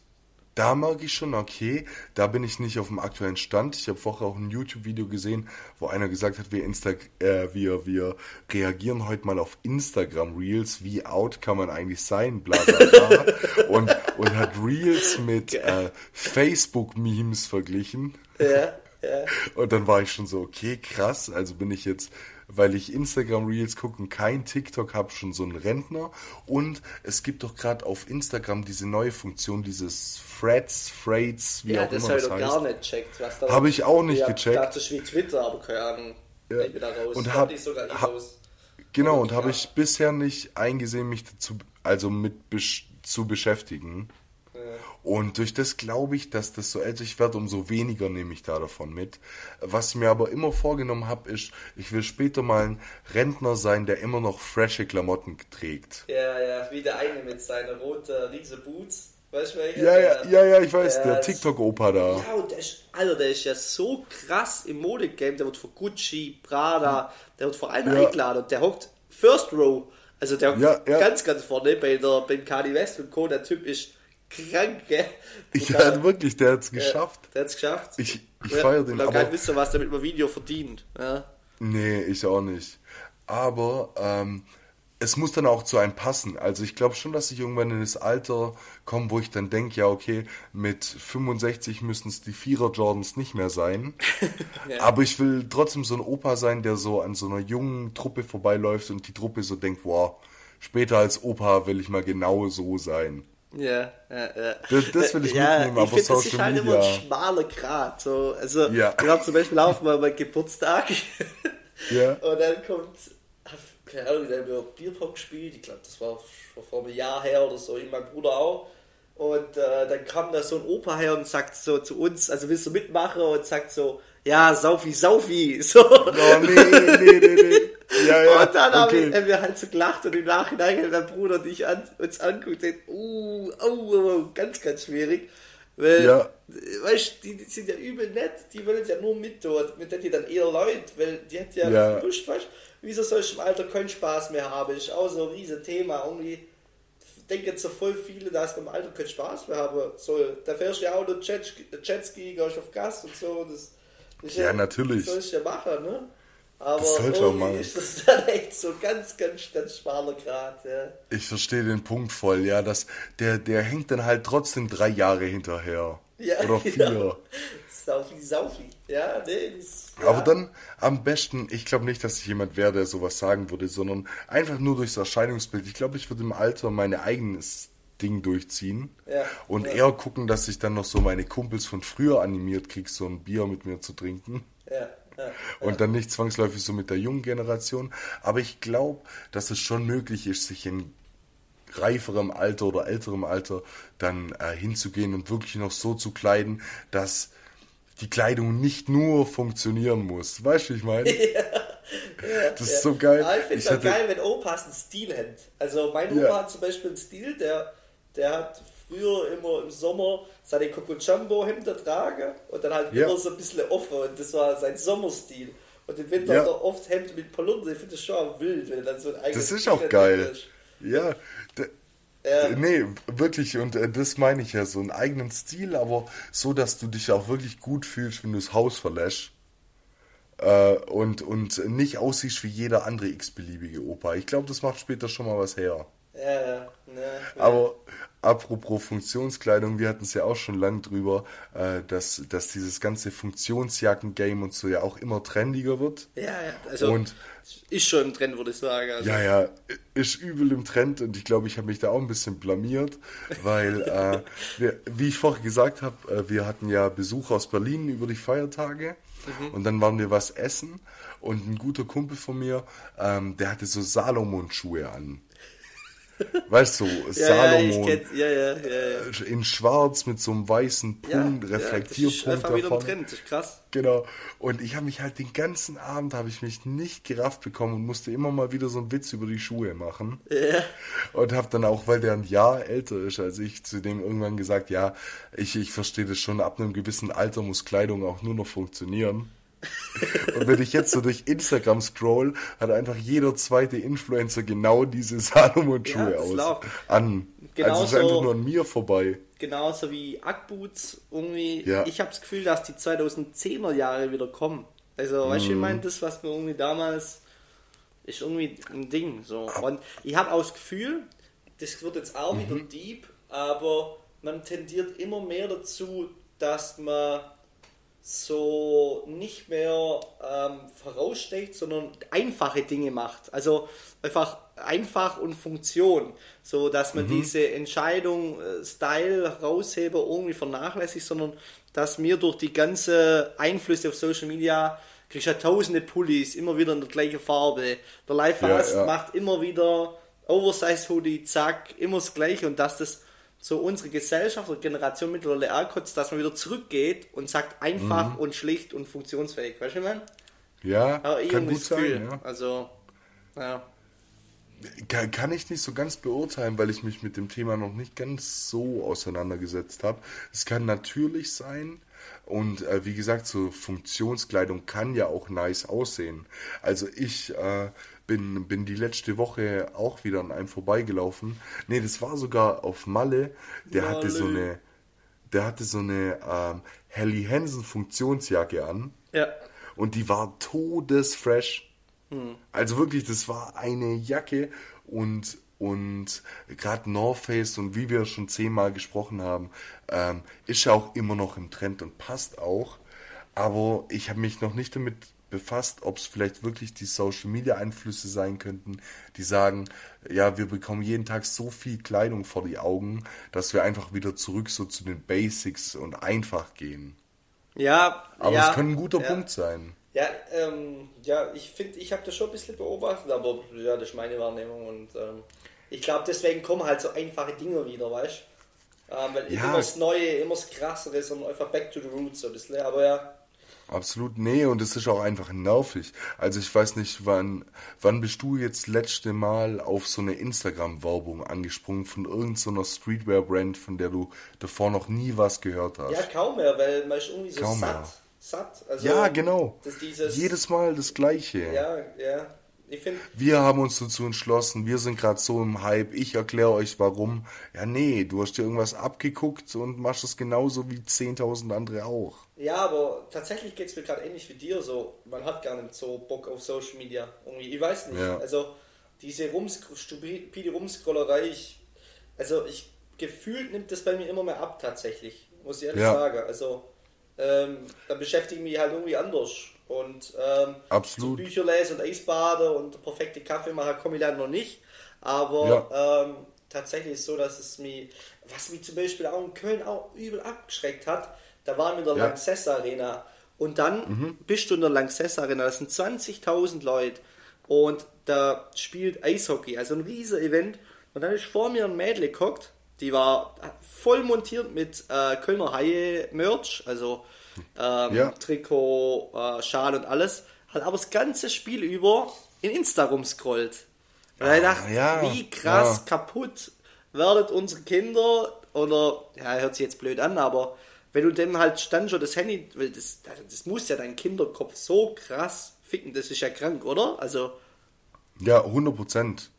da merke ich schon, okay, da bin ich nicht auf dem aktuellen Stand. Ich habe vorher auch ein YouTube-Video gesehen, wo einer gesagt hat, wir, Insta äh, wir, wir reagieren heute mal auf Instagram Reels. Wie out kann man eigentlich sein? Bla bla bla. (laughs) und, und hat Reels mit äh, Facebook-Memes verglichen. Ja, ja. Und dann war ich schon so, okay, krass. Also bin ich jetzt weil ich Instagram Reels gucke und kein TikTok habe, schon so einen Rentner. Und es gibt doch gerade auf Instagram diese neue Funktion, dieses Threads, Threads, wie ja, auch immer das heißt. Ja, gar nicht checkt. Habe ich auch nicht ja, gecheckt. Ich dachte, wie Twitter, aber keine Ahnung. Ja. Ich bin da raus. Und habe hab, Genau, und habe ich bisher nicht eingesehen, mich dazu, also mit besch zu beschäftigen. Und durch das glaube ich, dass das so älter ich werde, umso weniger nehme ich da davon mit. Was ich mir aber immer vorgenommen habe, ist, ich will später mal ein Rentner sein, der immer noch frische Klamotten trägt. Ja, ja, wie der eine mit seinen roten Riese Boots. Weißt du, welcher? Ja, ja, ja, ja, ich weiß, der, der TikTok-Opa da. Ja, und der ist, Alter, der ist ja so krass im Modegame, der wird von Gucci, Prada, der wird vor allem ja. eingeladen und der hockt First Row. Also der hockt ja, ja. ganz, ganz vorne bei der, beim Kanye West und Co. Der Typ ist krank, gell? Ja, wirklich, der hat es geschafft. der hat es geschafft. Ich, ich feiere den. Ich habe gar wissen, was der mit dem Video verdient. Ja. Nee, ich auch nicht. Aber ähm, es muss dann auch zu einem passen. Also ich glaube schon, dass ich irgendwann in das Alter komme, wo ich dann denke, ja okay, mit 65 müssen es die Vierer Jordans nicht mehr sein. (laughs) ja. Aber ich will trotzdem so ein Opa sein, der so an so einer jungen Truppe vorbeiläuft und die Truppe so denkt, wow, später als Opa will ich mal genau so sein. Ja, ja, ja. Das, das will ich ja, mitnehmen, aber ich Social das ist halt immer ein schmaler Grad. So, also, ja. wir haben zum Beispiel auch mal meinen Geburtstag. (laughs) ja. Und dann kommt, keine Ahnung, da haben wir Bierpong gespielt. Ich glaube, das war vor einem Jahr her oder so, ich mein Bruder auch. Und äh, dann kam da so ein Opa her und sagt so zu uns, also willst du mitmachen? Und sagt so, ja, Saufi, Saufi. So. Oh, nee, nee, nee, nee. ja, ja, und dann okay. haben wir halt so gelacht und im Nachhinein hat mein Bruder und ich an, uns anguckt und uh, oh, oh, ganz, ganz schwierig. Weil, ja. weißt die, die sind ja übel nett, die wollen ja nur mit dort, mit denen die dann eher Leute, weil die hat ja, ja. Lust, weißt wieso soll ich im Alter keinen Spaß mehr haben? Ist auch so ein riesen Thema. Irgendwie denken so voll viele, dass beim Alter keinen Spaß mehr haben soll. Da fährst du ja auch nur Jetski, Jetski gehst auf Gas und so. Das, ja, ja, natürlich. Das soll ich ja machen, ne? Aber das sollte auch machen. ist das (laughs) dann echt so ganz, ganz, ganz schmaler Grad, ja. Ich verstehe den Punkt voll, ja. Das, der, der hängt dann halt trotzdem drei Jahre hinterher. Ja, Oder (laughs) vier. Ja. Saufi, Saufi. Ja, nee, das, ja. Aber dann am besten, ich glaube nicht, dass ich jemand wäre, der sowas sagen würde, sondern einfach nur durchs Erscheinungsbild. Ich glaube, ich würde im Alter mein eigenes Ding durchziehen ja, und ja. eher gucken, dass ich dann noch so meine Kumpels von früher animiert kriege, so ein Bier mit mir zu trinken. Ja, und dann nicht zwangsläufig so mit der jungen Generation. Aber ich glaube, dass es schon möglich ist, sich in reiferem Alter oder älterem Alter dann äh, hinzugehen und wirklich noch so zu kleiden, dass die Kleidung nicht nur funktionieren muss. Weißt du, ich meine? (laughs) Ja, das ist so geil. Ja, ich finde es geil, wenn Opas einen Stil hat. Also mein Opa hat zum Beispiel einen Stil, der, der hat früher immer im Sommer seine Coco Jumbo Hemder tragen und dann halt ja. immer so ein bisschen offen und das war sein Sommerstil. Und im Winter ja. hat er oft Hemd mit Polunder. Ich finde das schon wild, wenn er dann so ein eigenes Das ist auch geil. Ja, ja. Nee, wirklich, und äh, das meine ich ja, so einen eigenen Stil, aber so, dass du dich auch wirklich gut fühlst, wenn du das Haus verlässt. Äh, und, und nicht aussiehst wie jeder andere x-beliebige Opa. Ich glaube, das macht später schon mal was her. Ja, ja. Ne, aber apropos Funktionskleidung, wir hatten es ja auch schon lang drüber, äh, dass, dass dieses ganze Funktionsjacken-Game und so ja auch immer trendiger wird. Ja, ja. Also, und ist schon im Trend, würde ich sagen. Also. Ja, ja, ist übel im Trend und ich glaube, ich habe mich da auch ein bisschen blamiert, weil, äh, (laughs) wir, wie ich vorher gesagt habe, äh, wir hatten ja Besuch aus Berlin über die Feiertage mhm. und dann waren wir was essen und ein guter Kumpel von mir, ähm, der hatte so Salomon-Schuhe an. Weißt du, (laughs) ja, Salomon ja, ja, ja, in schwarz mit so einem weißen Punkt, Reflektierpunkt ja, das ist davon. Trend, krass. Genau. Und ich habe mich halt den ganzen Abend habe ich mich nicht gerafft bekommen und musste immer mal wieder so einen Witz über die Schuhe machen. Ja. Und habe dann auch, weil der ein Jahr älter ist als ich, zu dem irgendwann gesagt, ja, ich, ich verstehe das schon, ab einem gewissen Alter muss Kleidung auch nur noch funktionieren. (laughs) Und wenn ich jetzt so durch Instagram scroll, hat einfach jeder zweite Influencer genau diese Salomon-Schuhe ja, aus an. Genauso, also es ist einfach nur an mir vorbei. Genauso wie Ackboots irgendwie. Ja. Ich habe das Gefühl, dass die 2010er Jahre wieder kommen. Also, weißt du, ich mhm. meine, das, was mir irgendwie damals ist irgendwie ein Ding. So. Und ich habe auch das Gefühl, das wird jetzt auch mhm. wieder deep, aber man tendiert immer mehr dazu, dass man so nicht mehr ähm, voraussteigt, sondern einfache Dinge macht. Also einfach einfach und Funktion, so dass man mhm. diese Entscheidung äh, Style Rausheber irgendwie vernachlässigt, sondern dass mir durch die ganze Einflüsse auf Social Media kriegst ja tausende Pullis immer wieder in der gleichen Farbe. Der Life ja, ja. macht immer wieder Oversize Hoodie, zack, immer das gleiche und dass das so unsere Gesellschaft oder Generation mittlerweile erkotzt, dass man wieder zurückgeht und sagt einfach mhm. und schlicht und funktionsfähig. Weißt du, man? Ja, Aber kann gut sein. Ja. Also, ja. Kann, kann, ich nicht so ganz beurteilen, weil ich mich mit dem Thema noch nicht ganz so auseinandergesetzt habe. Es kann natürlich sein, und äh, wie gesagt, so Funktionskleidung kann ja auch nice aussehen. Also ich äh, bin, bin die letzte Woche auch wieder an einem vorbeigelaufen. Nee, das war sogar auf Malle. Der Malle. hatte so eine, der hatte so eine ähm, Helly Hansen Funktionsjacke an. Ja. Und die war todesfresh. Hm. Also wirklich, das war eine Jacke und und gerade North Face und wie wir schon zehnmal gesprochen haben, ähm, ist ja auch immer noch im Trend und passt auch. Aber ich habe mich noch nicht damit befasst, ob es vielleicht wirklich die Social Media Einflüsse sein könnten, die sagen, ja, wir bekommen jeden Tag so viel Kleidung vor die Augen, dass wir einfach wieder zurück so zu den Basics und einfach gehen. Ja, aber ja, es kann ein guter ja. Punkt sein. Ja, ähm, ja, ich finde, ich habe das schon ein bisschen beobachtet, aber ja, das ist meine Wahrnehmung und ähm, ich glaube, deswegen kommen halt so einfache Dinge wieder, weißt du? Ähm, weil ja. immer das Neue, immer das Krassere, sondern einfach back to the roots so ein bisschen, aber ja. Absolut, nee, und es ist auch einfach nervig. Also ich weiß nicht, wann, wann bist du jetzt letzte Mal auf so eine Instagram-Werbung angesprungen von irgendeiner so Streetwear-Brand, von der du davor noch nie was gehört hast? Ja, kaum mehr, weil man ist irgendwie so kaum satt. Mehr. satt. Also, ja, genau. Dieses, Jedes Mal das Gleiche. Ja, ja. Find, wir haben uns dazu entschlossen, wir sind gerade so im Hype, ich erkläre euch warum. Ja, nee, du hast dir irgendwas abgeguckt und machst es genauso wie 10.000 andere auch. Ja, aber tatsächlich geht es mir gerade ähnlich wie dir so. Man hat gar nicht so Bock auf Social Media. Irgendwie, ich weiß nicht. Ja. Also, diese Rums, stupide Rumscrollerei, ich, also ich gefühlt nimmt das bei mir immer mehr ab tatsächlich, muss ich ehrlich ja. sagen. Also, ähm, da beschäftige ich mich halt irgendwie anders. Und ähm, Absolut. So Bücher lesen und Eisbade und perfekte Kaffeemacher komme ich leider noch nicht. Aber ja. ähm, tatsächlich ist es so, dass es mich, was mich zum Beispiel auch in Köln auch übel abgeschreckt hat, da waren wir in der ja. Lanxess Arena. Und dann mhm. bist du in der Lanxess Arena, das sind 20.000 Leute und da spielt Eishockey, also ein riesiger Event. Und dann ist vor mir ein Mädel geguckt, die war voll montiert mit äh, Kölner Haie Merch, also ähm, ja. Trikot, äh, Schal und alles, hat aber das ganze Spiel über in Insta rumscrollt. Und ah, ich dachte, ja, wie krass ja. kaputt werdet unsere Kinder, oder, ja, hört sich jetzt blöd an, aber wenn du dann halt dann schon das Handy, das, das muss ja dein Kinderkopf so krass ficken, das ist ja krank, oder? Also. Ja, 100 Prozent.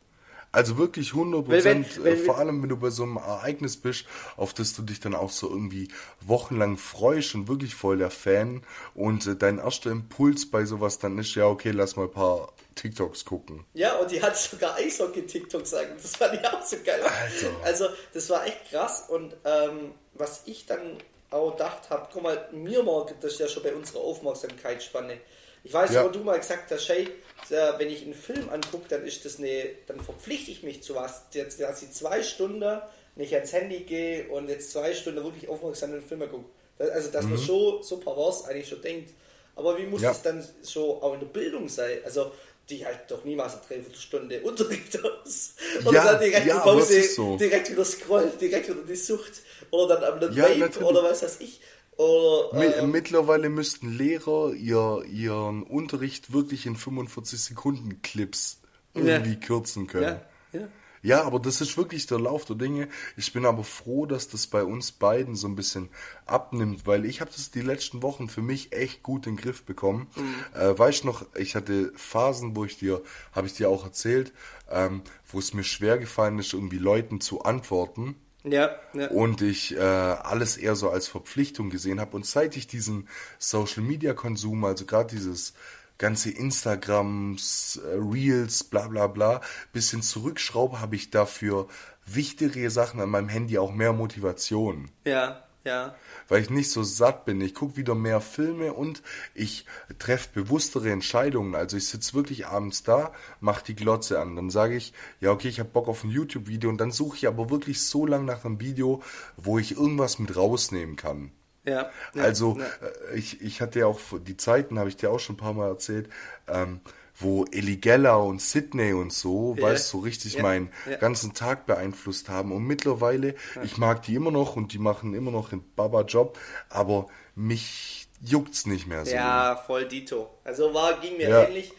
Also wirklich 100 Prozent, äh, vor allem wenn du bei so einem Ereignis bist, auf das du dich dann auch so irgendwie wochenlang freust und wirklich voll der Fan und äh, dein erster Impuls bei sowas dann ist, ja okay, lass mal ein paar TikToks gucken. Ja, und die hat sogar Eishockey-TikToks sagen, das fand ich auch so geil. Alter. Also das war echt krass und ähm, was ich dann auch gedacht habe, guck mal, mir morgen, das ist ja schon bei unserer Aufmerksamkeitsspanne, ich weiß, ja. wo du mal gesagt hast, hey, wenn ich einen Film angucke, dann ist das eine, dann verpflichte ich mich zu was. Jetzt, dass ich zwei Stunden nicht ans Handy gehe und jetzt zwei Stunden wirklich aufmerksam den Film gucke. Also, dass mhm. man so, so pervers eigentlich schon denkt. Aber wie muss ja. das dann so auch in der Bildung sein? Also, die halt doch niemals eine Dreiviertelstunde (laughs) Unterricht aus. Oder ja, dann direkt ja, Pause, so. direkt wieder scrollt, direkt wieder die Sucht. Oder dann am ja, Vape oder was weiß ich. Oder, ähm, Mittlerweile müssten Lehrer ihr, ihren Unterricht wirklich in 45 Sekunden Clips irgendwie ja. kürzen können. Ja, ja. ja, aber das ist wirklich der Lauf der Dinge. Ich bin aber froh, dass das bei uns beiden so ein bisschen abnimmt, weil ich habe das die letzten Wochen für mich echt gut in den Griff bekommen. Mhm. Äh, weißt noch, ich hatte Phasen, wo ich dir, habe ich dir auch erzählt, ähm, wo es mir schwer gefallen ist, irgendwie Leuten zu antworten ja, ja. Und ich äh, alles eher so als Verpflichtung gesehen habe. Und seit ich diesen Social Media Konsum, also gerade dieses ganze Instagrams, äh, Reels, bla bla bla, bisschen zurückschraube, habe ich dafür wichtigere Sachen an meinem Handy auch mehr Motivation. Ja, ja. Weil ich nicht so satt bin. Ich gucke wieder mehr Filme und ich treffe bewusstere Entscheidungen. Also ich sitze wirklich abends da, mache die Glotze an. Dann sage ich, ja okay, ich habe Bock auf ein YouTube-Video und dann suche ich aber wirklich so lange nach einem Video, wo ich irgendwas mit rausnehmen kann. Ja. ja also ja. Äh, ich, ich hatte ja auch die Zeiten, habe ich dir auch schon ein paar Mal erzählt, ähm, wo Ellie Geller und Sydney und so, ja. weißt du, so richtig ja. meinen ja. ganzen Tag beeinflusst haben. Und mittlerweile, ich mag die immer noch und die machen immer noch einen Baba-Job, aber mich juckt's nicht mehr so. Ja, voll Dito. Also war, ging mir ähnlich.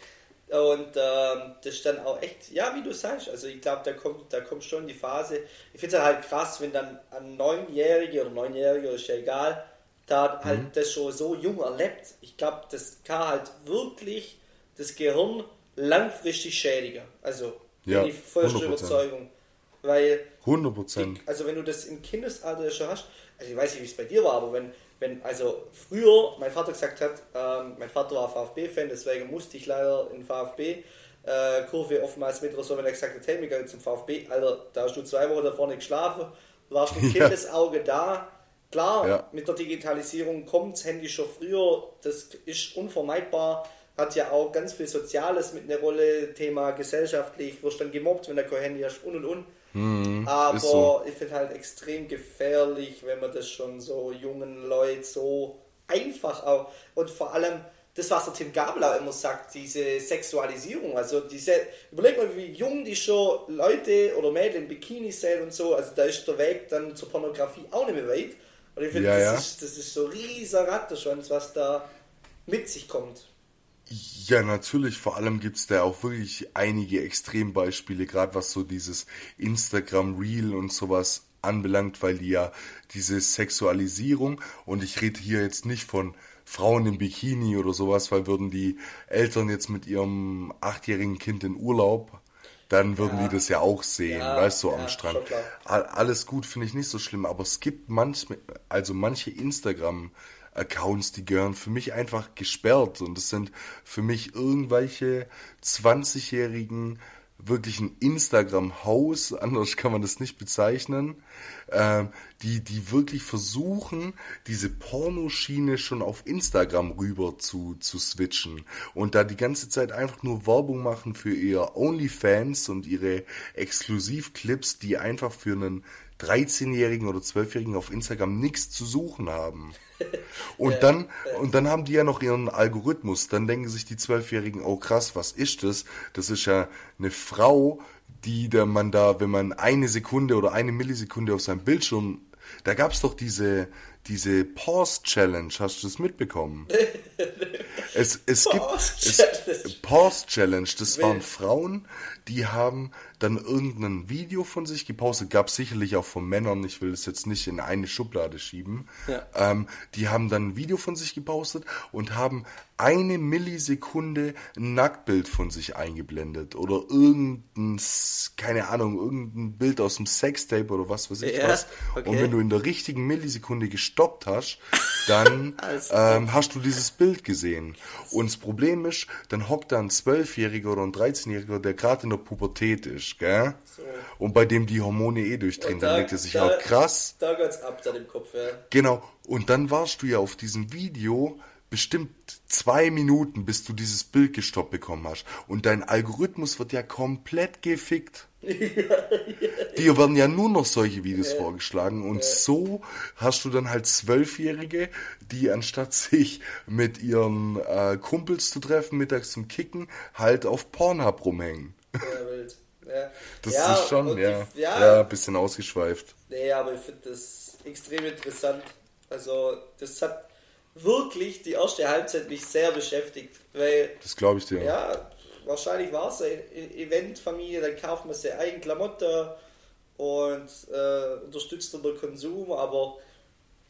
Und ähm, das ist dann auch echt, ja, wie du sagst, also ich glaube, da kommt, da kommt schon die Phase. Ich finde es halt krass, wenn dann ein Neunjähriger oder Neunjähriger, ist ja egal, da halt mhm. das schon so jung erlebt. Ich glaube, das kann halt wirklich das Gehirn langfristig schädigen. Also ja, bin ich vollste Überzeugung. Weil 100 Prozent. Also wenn du das im Kindesalter schon hast, also ich weiß nicht, wie es bei dir war, aber wenn, wenn also früher mein Vater gesagt hat, ähm, mein Vater war VfB-Fan, deswegen musste ich leider in VfB äh, Kurve oftmals mit oder so, wenn er gesagt hat, hey, wir gehen zum VfB, Alter, da hast du zwei Wochen da vorne geschlafen, warst mit (laughs) ja. Kindesauge da. Klar, ja. mit der Digitalisierung kommt das Handy schon früher, das ist unvermeidbar hat ja auch ganz viel Soziales mit einer Rolle, Thema gesellschaftlich, wirst dann gemobbt, wenn du kein Handy hast und und und. Mhm, Aber so. ich finde halt extrem gefährlich, wenn man das schon so jungen Leuten so einfach auch und vor allem das, was der Tim Gabel auch immer sagt, diese Sexualisierung, also diese, überleg mal, wie jung die schon Leute oder Mädchen in Bikini sehen und so, also da ist der Weg dann zur Pornografie auch nicht mehr weit. Und ich finde, ja, das, ja. Ist, das ist so ein rieser Rattenschwanz, was da mit sich kommt. Ja, natürlich. Vor allem gibt es da auch wirklich einige Extrembeispiele, gerade was so dieses Instagram Reel und sowas anbelangt, weil die ja diese Sexualisierung, und ich rede hier jetzt nicht von Frauen im Bikini oder sowas, weil würden die Eltern jetzt mit ihrem achtjährigen Kind in Urlaub, dann würden ja. die das ja auch sehen, ja, weißt du, ja, am Strand. Alles gut, finde ich nicht so schlimm, aber es gibt manch, also manche Instagram- Accounts, die gehören für mich einfach gesperrt. Und es sind für mich irgendwelche 20-jährigen wirklich ein Instagram-Haus, anders kann man das nicht bezeichnen, äh, die, die wirklich versuchen, diese Pornoschiene schon auf Instagram rüber zu, zu switchen und da die ganze Zeit einfach nur Werbung machen für ihr OnlyFans und ihre Exklusivclips, die einfach für einen 13-Jährigen oder 12-Jährigen auf Instagram nichts zu suchen haben. (laughs) Und dann, und dann haben die ja noch ihren Algorithmus. Dann denken sich die Zwölfjährigen, oh krass, was ist das? Das ist ja eine Frau, die der man da, wenn man eine Sekunde oder eine Millisekunde auf seinem Bildschirm, da gab's doch diese, diese Pause Challenge, hast du das mitbekommen? (laughs) es, es gibt es, Pause Challenge, das waren Frauen, die haben dann irgendein Video von sich gepostet, gab sicherlich auch von Männern, ich will es jetzt nicht in eine Schublade schieben. Ja. Ähm, die haben dann ein Video von sich gepostet und haben eine Millisekunde ein Nacktbild von sich eingeblendet oder irgendein, keine Ahnung, irgendein Bild aus dem Sextape oder was weiß ich ja, was. Okay. Und wenn du in der richtigen Millisekunde gestoppt hast, (laughs) dann ähm, hast du dieses Bild gesehen. Und das Problem ist, dann hockt da ein Zwölfjähriger oder ein 13-Jähriger, der gerade in der Pubertät ist, gell? So. Und bei dem die Hormone eh durchdrehen, da, dann denkt er sich da, auch krass. Da geht's ab dann im Kopf, ja. Genau. Und dann warst du ja auf diesem Video bestimmt zwei Minuten, bis du dieses Bild gestoppt bekommen hast. Und dein Algorithmus wird ja komplett gefickt. (laughs) Dir werden ja nur noch solche Videos ja. vorgeschlagen und ja. so hast du dann halt Zwölfjährige, die anstatt sich mit ihren äh, Kumpels zu treffen, mittags zum Kicken, halt auf Pornhub rumhängen. Ja, wild. Ja. Das ja, ist schon, ja, die, ja, ja, ein bisschen ausgeschweift. Nee, aber ich finde das extrem interessant. Also, das hat wirklich die erste Halbzeit mich sehr beschäftigt, weil... Das glaube ich dir. Ja, wahrscheinlich war es eine Eventfamilie, dann kauft man sich eigene Klamotten und äh, unterstützt den Konsum, aber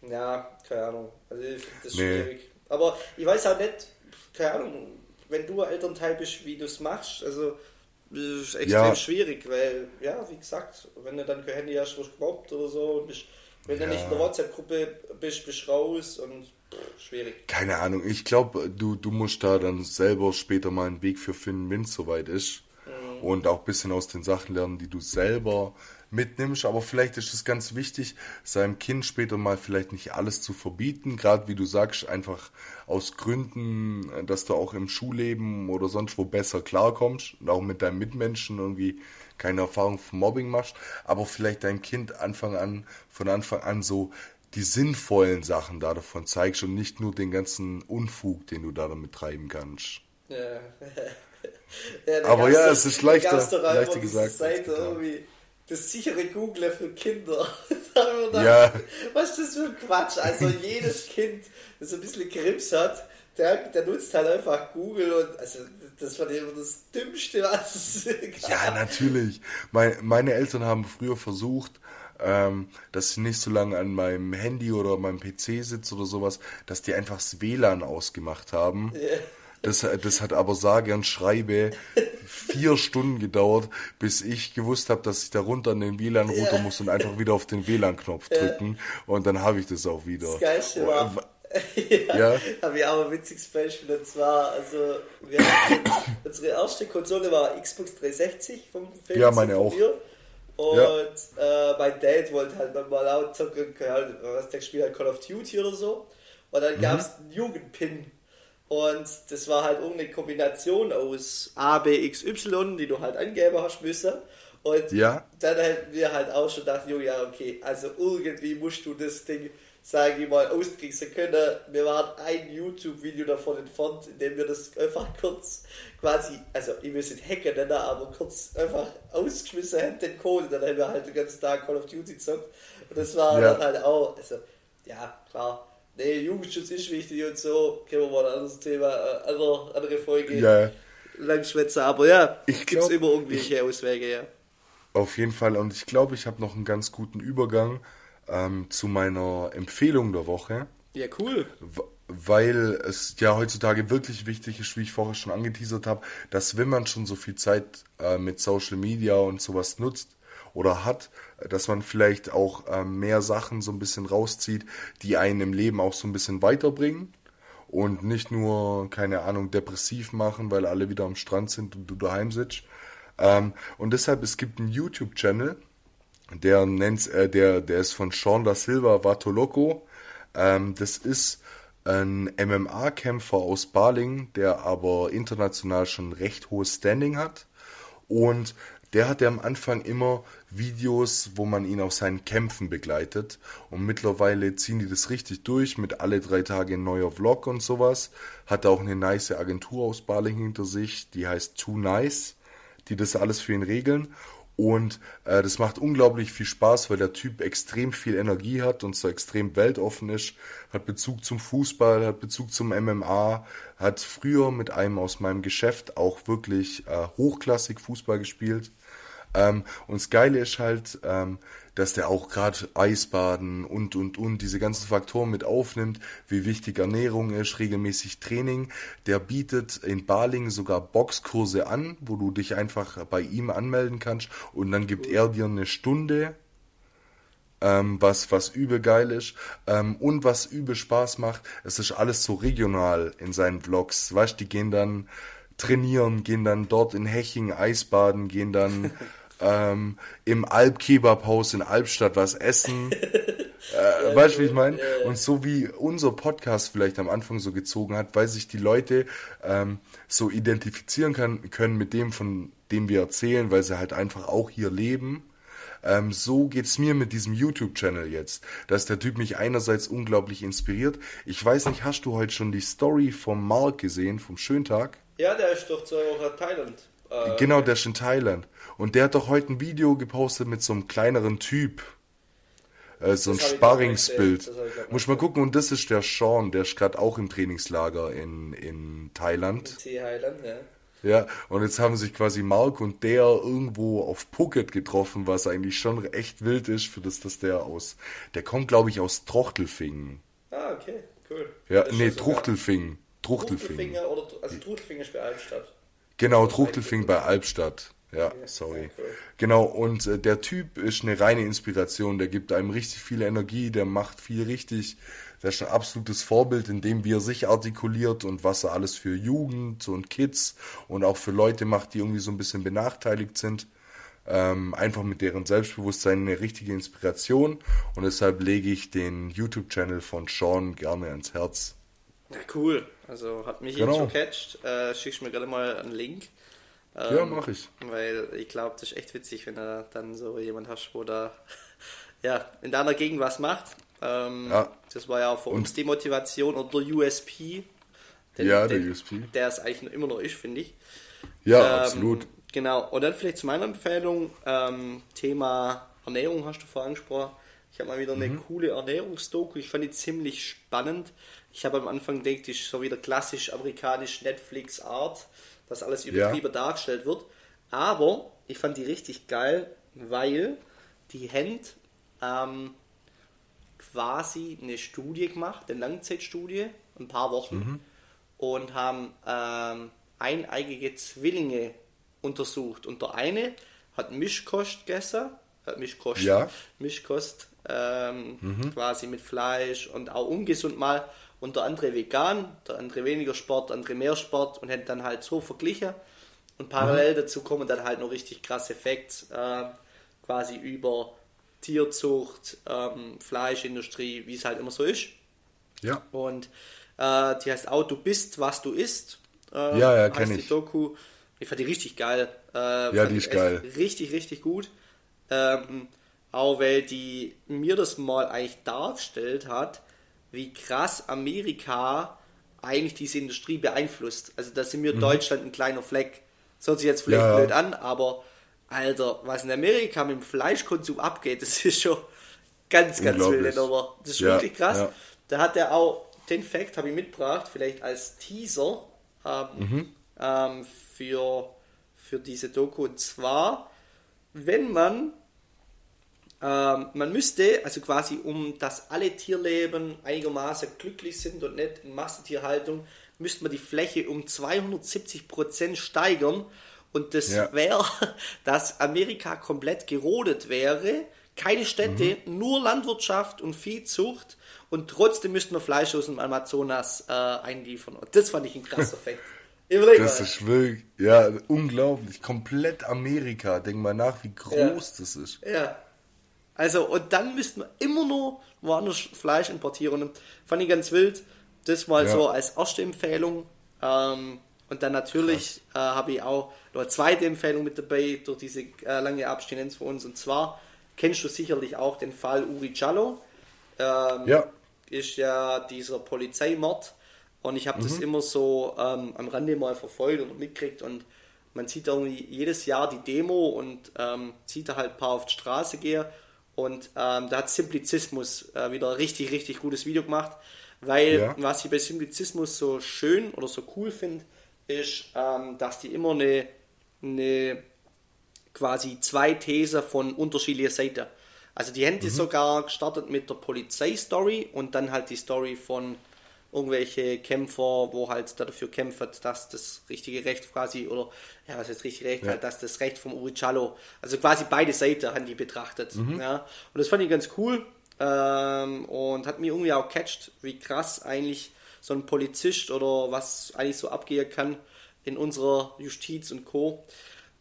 ja, keine Ahnung. Also ich finde das nee. schwierig. Aber ich weiß auch nicht, keine Ahnung, wenn du Elternteil bist, wie du es machst, also das ist extrem ja. schwierig, weil, ja, wie gesagt, wenn du dann kein Handy hast, wirst du gemobbt oder so und bist, wenn ja. du nicht in der WhatsApp-Gruppe bist, bist du raus und schwierig. Keine Ahnung, ich glaube, du, du musst da dann selber später mal einen Weg für finden, wenn es soweit ist. Mhm. Und auch ein bisschen aus den Sachen lernen, die du selber mitnimmst. Aber vielleicht ist es ganz wichtig, seinem Kind später mal vielleicht nicht alles zu verbieten. Gerade wie du sagst, einfach aus Gründen, dass du auch im Schulleben oder sonst wo besser klarkommst und auch mit deinen Mitmenschen irgendwie keine Erfahrung von Mobbing machst. Aber vielleicht dein Kind Anfang an, von Anfang an so die sinnvollen Sachen da davon zeigst und nicht nur den ganzen Unfug, den du da damit treiben kannst. Ja. (laughs) ja Aber ja, es ist leichter, leichter gesagt. Seite das sichere Google für Kinder. (laughs) ja. Was ist das für ein Quatsch? Also jedes (laughs) Kind, das ein bisschen Grips hat, der, der nutzt halt einfach Google und also das war immer das Dümmste, was es gab. Ja, natürlich. Meine, meine Eltern haben früher versucht, ähm, dass ich nicht so lange an meinem Handy oder meinem PC sitze oder sowas, dass die einfach das WLAN ausgemacht haben. Yeah. Das, das hat aber sage und schreibe vier Stunden gedauert, bis ich gewusst habe, dass ich da runter an den WLAN yeah. muss und einfach wieder auf den WLAN-Knopf drücken. Yeah. Und dann habe ich das auch wieder. Das Geilste war, (laughs) ja, ja. habe ich auch ein witziges Beispiel. Und zwar, also, wir hatten, unsere erste Konsole war Xbox 360 vom Film. Ja, meine auch. Mir. Und ja. äh, mein Dad wollte halt mal laut zocken, was der gespielt hat, Call of Duty oder so. Und dann mhm. gab es einen Jugendpin. Und das war halt irgendeine Kombination aus A, B, X, Y, die du halt angeben hast müssen. Und ja. dann hätten wir halt auch schon gedacht, jo, ja, okay, also irgendwie musst du das Ding sage ich mal, austricksen können. Wir waren ein YouTube-Video davon entfernt, in dem wir das einfach kurz quasi, also ich will es nicht hacken nennen, aber kurz einfach ausgeschmissen hätten, den Code. Dann haben wir halt den ganzen Tag Call of Duty gezockt. Und das war ja. dann halt auch, also ja, klar, Nee, Jugendschutz ist wichtig und so. Können wir mal ein anderes Thema, äh, andere, andere Folge ja. langschwätzen. Aber ja, gibt es immer irgendwelche ich, Auswege, ja. Auf jeden Fall. Und ich glaube, ich habe noch einen ganz guten Übergang ähm, zu meiner Empfehlung der Woche. Ja, cool. Weil es ja heutzutage wirklich wichtig ist, wie ich vorher schon angeteasert habe, dass wenn man schon so viel Zeit äh, mit Social Media und sowas nutzt oder hat, dass man vielleicht auch äh, mehr Sachen so ein bisschen rauszieht, die einen im Leben auch so ein bisschen weiterbringen und nicht nur, keine Ahnung, depressiv machen, weil alle wieder am Strand sind und du daheim sitzt. Ähm, und deshalb, es gibt einen YouTube-Channel, der nennt, äh, der, der ist von Sean da Silva Vatoloco. Ähm, das ist ein MMA-Kämpfer aus Baling, der aber international schon recht hohes Standing hat. Und der hatte am Anfang immer Videos, wo man ihn auf seinen Kämpfen begleitet. Und mittlerweile ziehen die das richtig durch mit alle drei Tage ein neuer Vlog und sowas. Hat auch eine nice Agentur aus Baling hinter sich, die heißt Too Nice, die das alles für ihn regeln. Und äh, das macht unglaublich viel Spaß, weil der Typ extrem viel Energie hat und so extrem weltoffen ist, hat Bezug zum Fußball, hat Bezug zum MMA, hat früher mit einem aus meinem Geschäft auch wirklich äh, hochklassig Fußball gespielt. Ähm, und das Geile ist halt, ähm, dass der auch gerade Eisbaden und, und, und diese ganzen Faktoren mit aufnimmt, wie wichtig Ernährung ist, regelmäßig Training. Der bietet in Baling sogar Boxkurse an, wo du dich einfach bei ihm anmelden kannst und dann gibt er dir eine Stunde ähm, was, was übel geil ist ähm, und was übel Spaß macht. Es ist alles so regional in seinen Vlogs. Weißt die gehen dann trainieren, gehen dann dort in Heching Eisbaden, gehen dann (laughs) ähm, im Alp-Kebab-Haus in Albstadt was essen. (laughs) äh, weißt du, wie ich meine? Und so wie unser Podcast vielleicht am Anfang so gezogen hat, weil sich die Leute ähm, so identifizieren kann, können mit dem, von dem wir erzählen, weil sie halt einfach auch hier leben. Ähm, so geht's mir mit diesem YouTube-Channel jetzt, dass der Typ mich einerseits unglaublich inspiriert. Ich weiß nicht, hast du heute schon die Story vom Mark gesehen, vom Schöntag? Ja, der ist doch zwei Wochen Thailand. Äh, genau, der ist in Thailand. Und der hat doch heute ein Video gepostet mit so einem kleineren Typ. Äh, so ein Sparringsbild. Muss ich mal gucken, und das ist der Sean, der ist gerade auch im Trainingslager in, in Thailand. In Thailand, ja. Ja, und jetzt haben sich quasi Mark und der irgendwo auf Phuket getroffen, was eigentlich schon echt wild ist, für das, dass der aus. Der kommt, glaube ich, aus Trochtelfingen. Ah, okay, cool. Ja, nee, Truchtelfingen. Truchtelfingen. Truchtelfingen oder also Truchtelfingen ist bei Albstadt. Genau, Truchtelfing bei Albstadt. Ja, sorry. Genau, und äh, der Typ ist eine reine Inspiration. Der gibt einem richtig viel Energie, der macht viel richtig. Der ist ein absolutes Vorbild, in dem wie er sich artikuliert und was er alles für Jugend und Kids und auch für Leute macht, die irgendwie so ein bisschen benachteiligt sind. Ähm, einfach mit deren Selbstbewusstsein eine richtige Inspiration. Und deshalb lege ich den YouTube-Channel von Sean gerne ans Herz. Ja, cool. Also hat mich genau. schon catcht. Äh, schickst mir gerade mal einen Link. Ähm, ja, mache ich. Weil ich glaube, das ist echt witzig, wenn du dann so jemand hast, wo da (laughs) ja, in deiner Gegend was macht. Ähm, ja. Das war ja auch für Und uns die Motivation oder der USP. Den, ja, der den, USP. Der es eigentlich immer noch ist, finde ich. Ja, ähm, absolut. Genau. Und dann vielleicht zu meiner Empfehlung: ähm, Thema Ernährung hast du vorhin angesprochen. Habe mal wieder eine mhm. coole Ernährungsdoku. Ich fand die ziemlich spannend. Ich habe am Anfang gedacht, ist so wieder klassisch amerikanisch Netflix-Art, dass alles übertrieben ja. dargestellt wird. Aber ich fand die richtig geil, weil die Hand ähm, quasi eine Studie gemacht, eine Langzeitstudie, ein paar Wochen, mhm. und haben ähm, eineigige Zwillinge untersucht. Und der eine hat Mischkost gegessen, äh, Mischkost, ja. Mischkost ähm, mhm. quasi mit Fleisch und auch ungesund mal und der andere vegan, der andere weniger Sport, der andere mehr Sport und hätten dann halt so verglichen. Und parallel mhm. dazu kommen dann halt noch richtig krasse Facts, äh, quasi über Tierzucht, ähm, Fleischindustrie, wie es halt immer so ist. Ja. Und äh, die heißt auch, du bist, was du isst. Äh, ja, ja, kenne ich. Die Doku. Ich fand die richtig geil. Äh, ja, die ist geil. Richtig, richtig gut. Ähm, auch weil die mir das mal eigentlich dargestellt hat, wie krass Amerika eigentlich diese Industrie beeinflusst. Also da sind wir mhm. Deutschland ein kleiner Fleck. Das hört sich jetzt vielleicht ja. blöd an, aber Alter, was in Amerika mit dem Fleischkonsum abgeht, das ist schon ganz, ganz wild. Aber das ist ja, wirklich krass. Ja. da hat er auch, den Fact habe ich mitgebracht, vielleicht als Teaser ähm, mhm. ähm, für, für diese Doku. Und zwar, wenn man ähm, man müsste, also quasi um dass alle Tierleben einigermaßen glücklich sind und nicht in Massentierhaltung, müsste man die Fläche um 270 Prozent steigern. Und das ja. wäre, (laughs) dass Amerika komplett gerodet wäre. Keine Städte, mhm. nur Landwirtschaft und Viehzucht. Und trotzdem müssten wir Fleisch aus dem Amazonas äh, einliefern. Und das fand ich ein krasser (laughs) Effekt. Das ist wirklich, ja, unglaublich. Komplett Amerika. Denk mal nach, wie groß ja. das ist. Ja. Also, und dann müssten wir immer nur woanders Fleisch importieren. Und fand ich ganz wild. Das mal ja. so als erste Empfehlung. Ähm, und dann natürlich äh, habe ich auch noch eine zweite Empfehlung mit dabei durch diese äh, lange Abstinenz für uns. Und zwar kennst du sicherlich auch den Fall Uri Jallo. Ähm, ja. Ist ja dieser Polizeimord. Und ich habe mhm. das immer so ähm, am Rande mal verfolgt und mitgekriegt. Und man sieht irgendwie jedes Jahr die Demo und ähm, sieht da halt ein paar auf die Straße gehen. Und ähm, da hat Simplizismus äh, wieder ein richtig, richtig gutes Video gemacht. Weil ja. was ich bei Simplizismus so schön oder so cool finde, ist, ähm, dass die immer eine, eine quasi zwei Thesen von unterschiedlicher Seite. Also die haben die mhm. sogar gestartet mit der Polizeistory und dann halt die Story von irgendwelche Kämpfer, wo halt dafür kämpfen, dass das richtige Recht quasi, oder ja, was jetzt richtig Recht ja. halt, dass das Recht vom Urichallo, also quasi beide Seiten haben die betrachtet. Mhm. Ja. Und das fand ich ganz cool ähm, und hat mir irgendwie auch catcht, wie krass eigentlich so ein Polizist oder was eigentlich so abgehen kann in unserer Justiz und Co.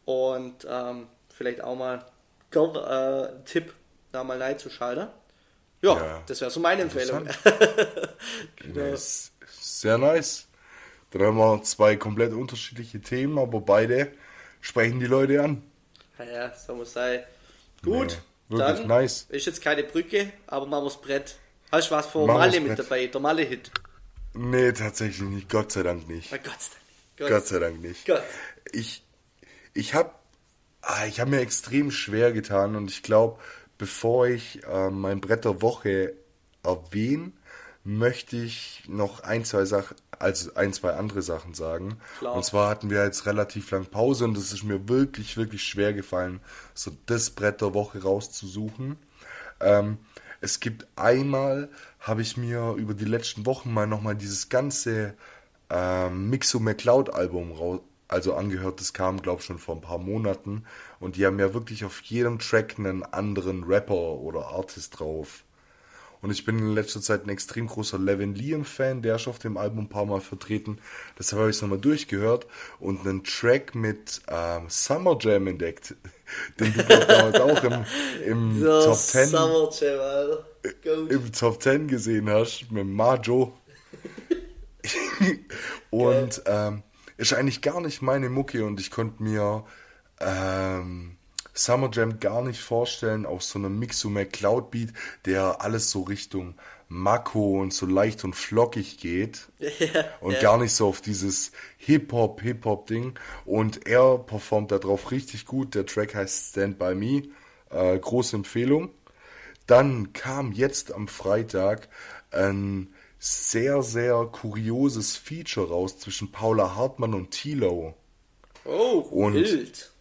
Und ähm, vielleicht auch mal gern äh, Tipp, da mal reinzuschalten. Ja, ja, das wäre so meine Empfehlung. (laughs) genau. Sehr nice. Dann haben wir zwei komplett unterschiedliche Themen, aber beide sprechen die Leute an. Ja, so muss sein. Gut, ja, wirklich dann nice. ist jetzt keine Brücke, aber das Brett. Hast du was von Malle mit dabei, der Malle-Hit? Nee, tatsächlich nicht. Gott sei Dank nicht. Oh, Gott, Gott, Gott sei Dank nicht. Gott. Ich, ich habe ah, ich hab mir extrem schwer getan und ich glaube, bevor ich äh, mein Brett der Woche erwähne, möchte ich noch ein, zwei Sachen, also ein, zwei andere Sachen sagen. Klar. Und zwar hatten wir jetzt relativ lang Pause und es ist mir wirklich, wirklich schwer gefallen, so das Brett der Woche rauszusuchen. Ähm, es gibt einmal, habe ich mir über die letzten Wochen mal nochmal dieses ganze ähm, Mixo McCloud Album raus, also angehört. Das kam, glaube ich, schon vor ein paar Monaten. Und die haben ja wirklich auf jedem Track einen anderen Rapper oder Artist drauf. Und ich bin in letzter Zeit ein extrem großer Levin Liam-Fan, der ist auf dem Album ein paar Mal vertreten. Deshalb habe ich es nochmal durchgehört und einen Track mit ähm, Summer Jam entdeckt, (laughs) den du damals auch im, im Top 10 Summer Jam, Alter. im Top 10 gesehen hast mit Majo. (laughs) und ähm, ist eigentlich gar nicht meine Mucke und ich konnte mir ähm, Summer Jam gar nicht vorstellen auf so einem Mixo McCloud Beat, der alles so Richtung Mako und so leicht und flockig geht (laughs) ja, und ja. gar nicht so auf dieses Hip-Hop, Hip-Hop-Ding. Und er performt darauf richtig gut. Der Track heißt Stand By Me. Äh, große Empfehlung. Dann kam jetzt am Freitag ein sehr, sehr kurioses Feature raus zwischen Paula Hartmann und Tilo. Oh, und, wild.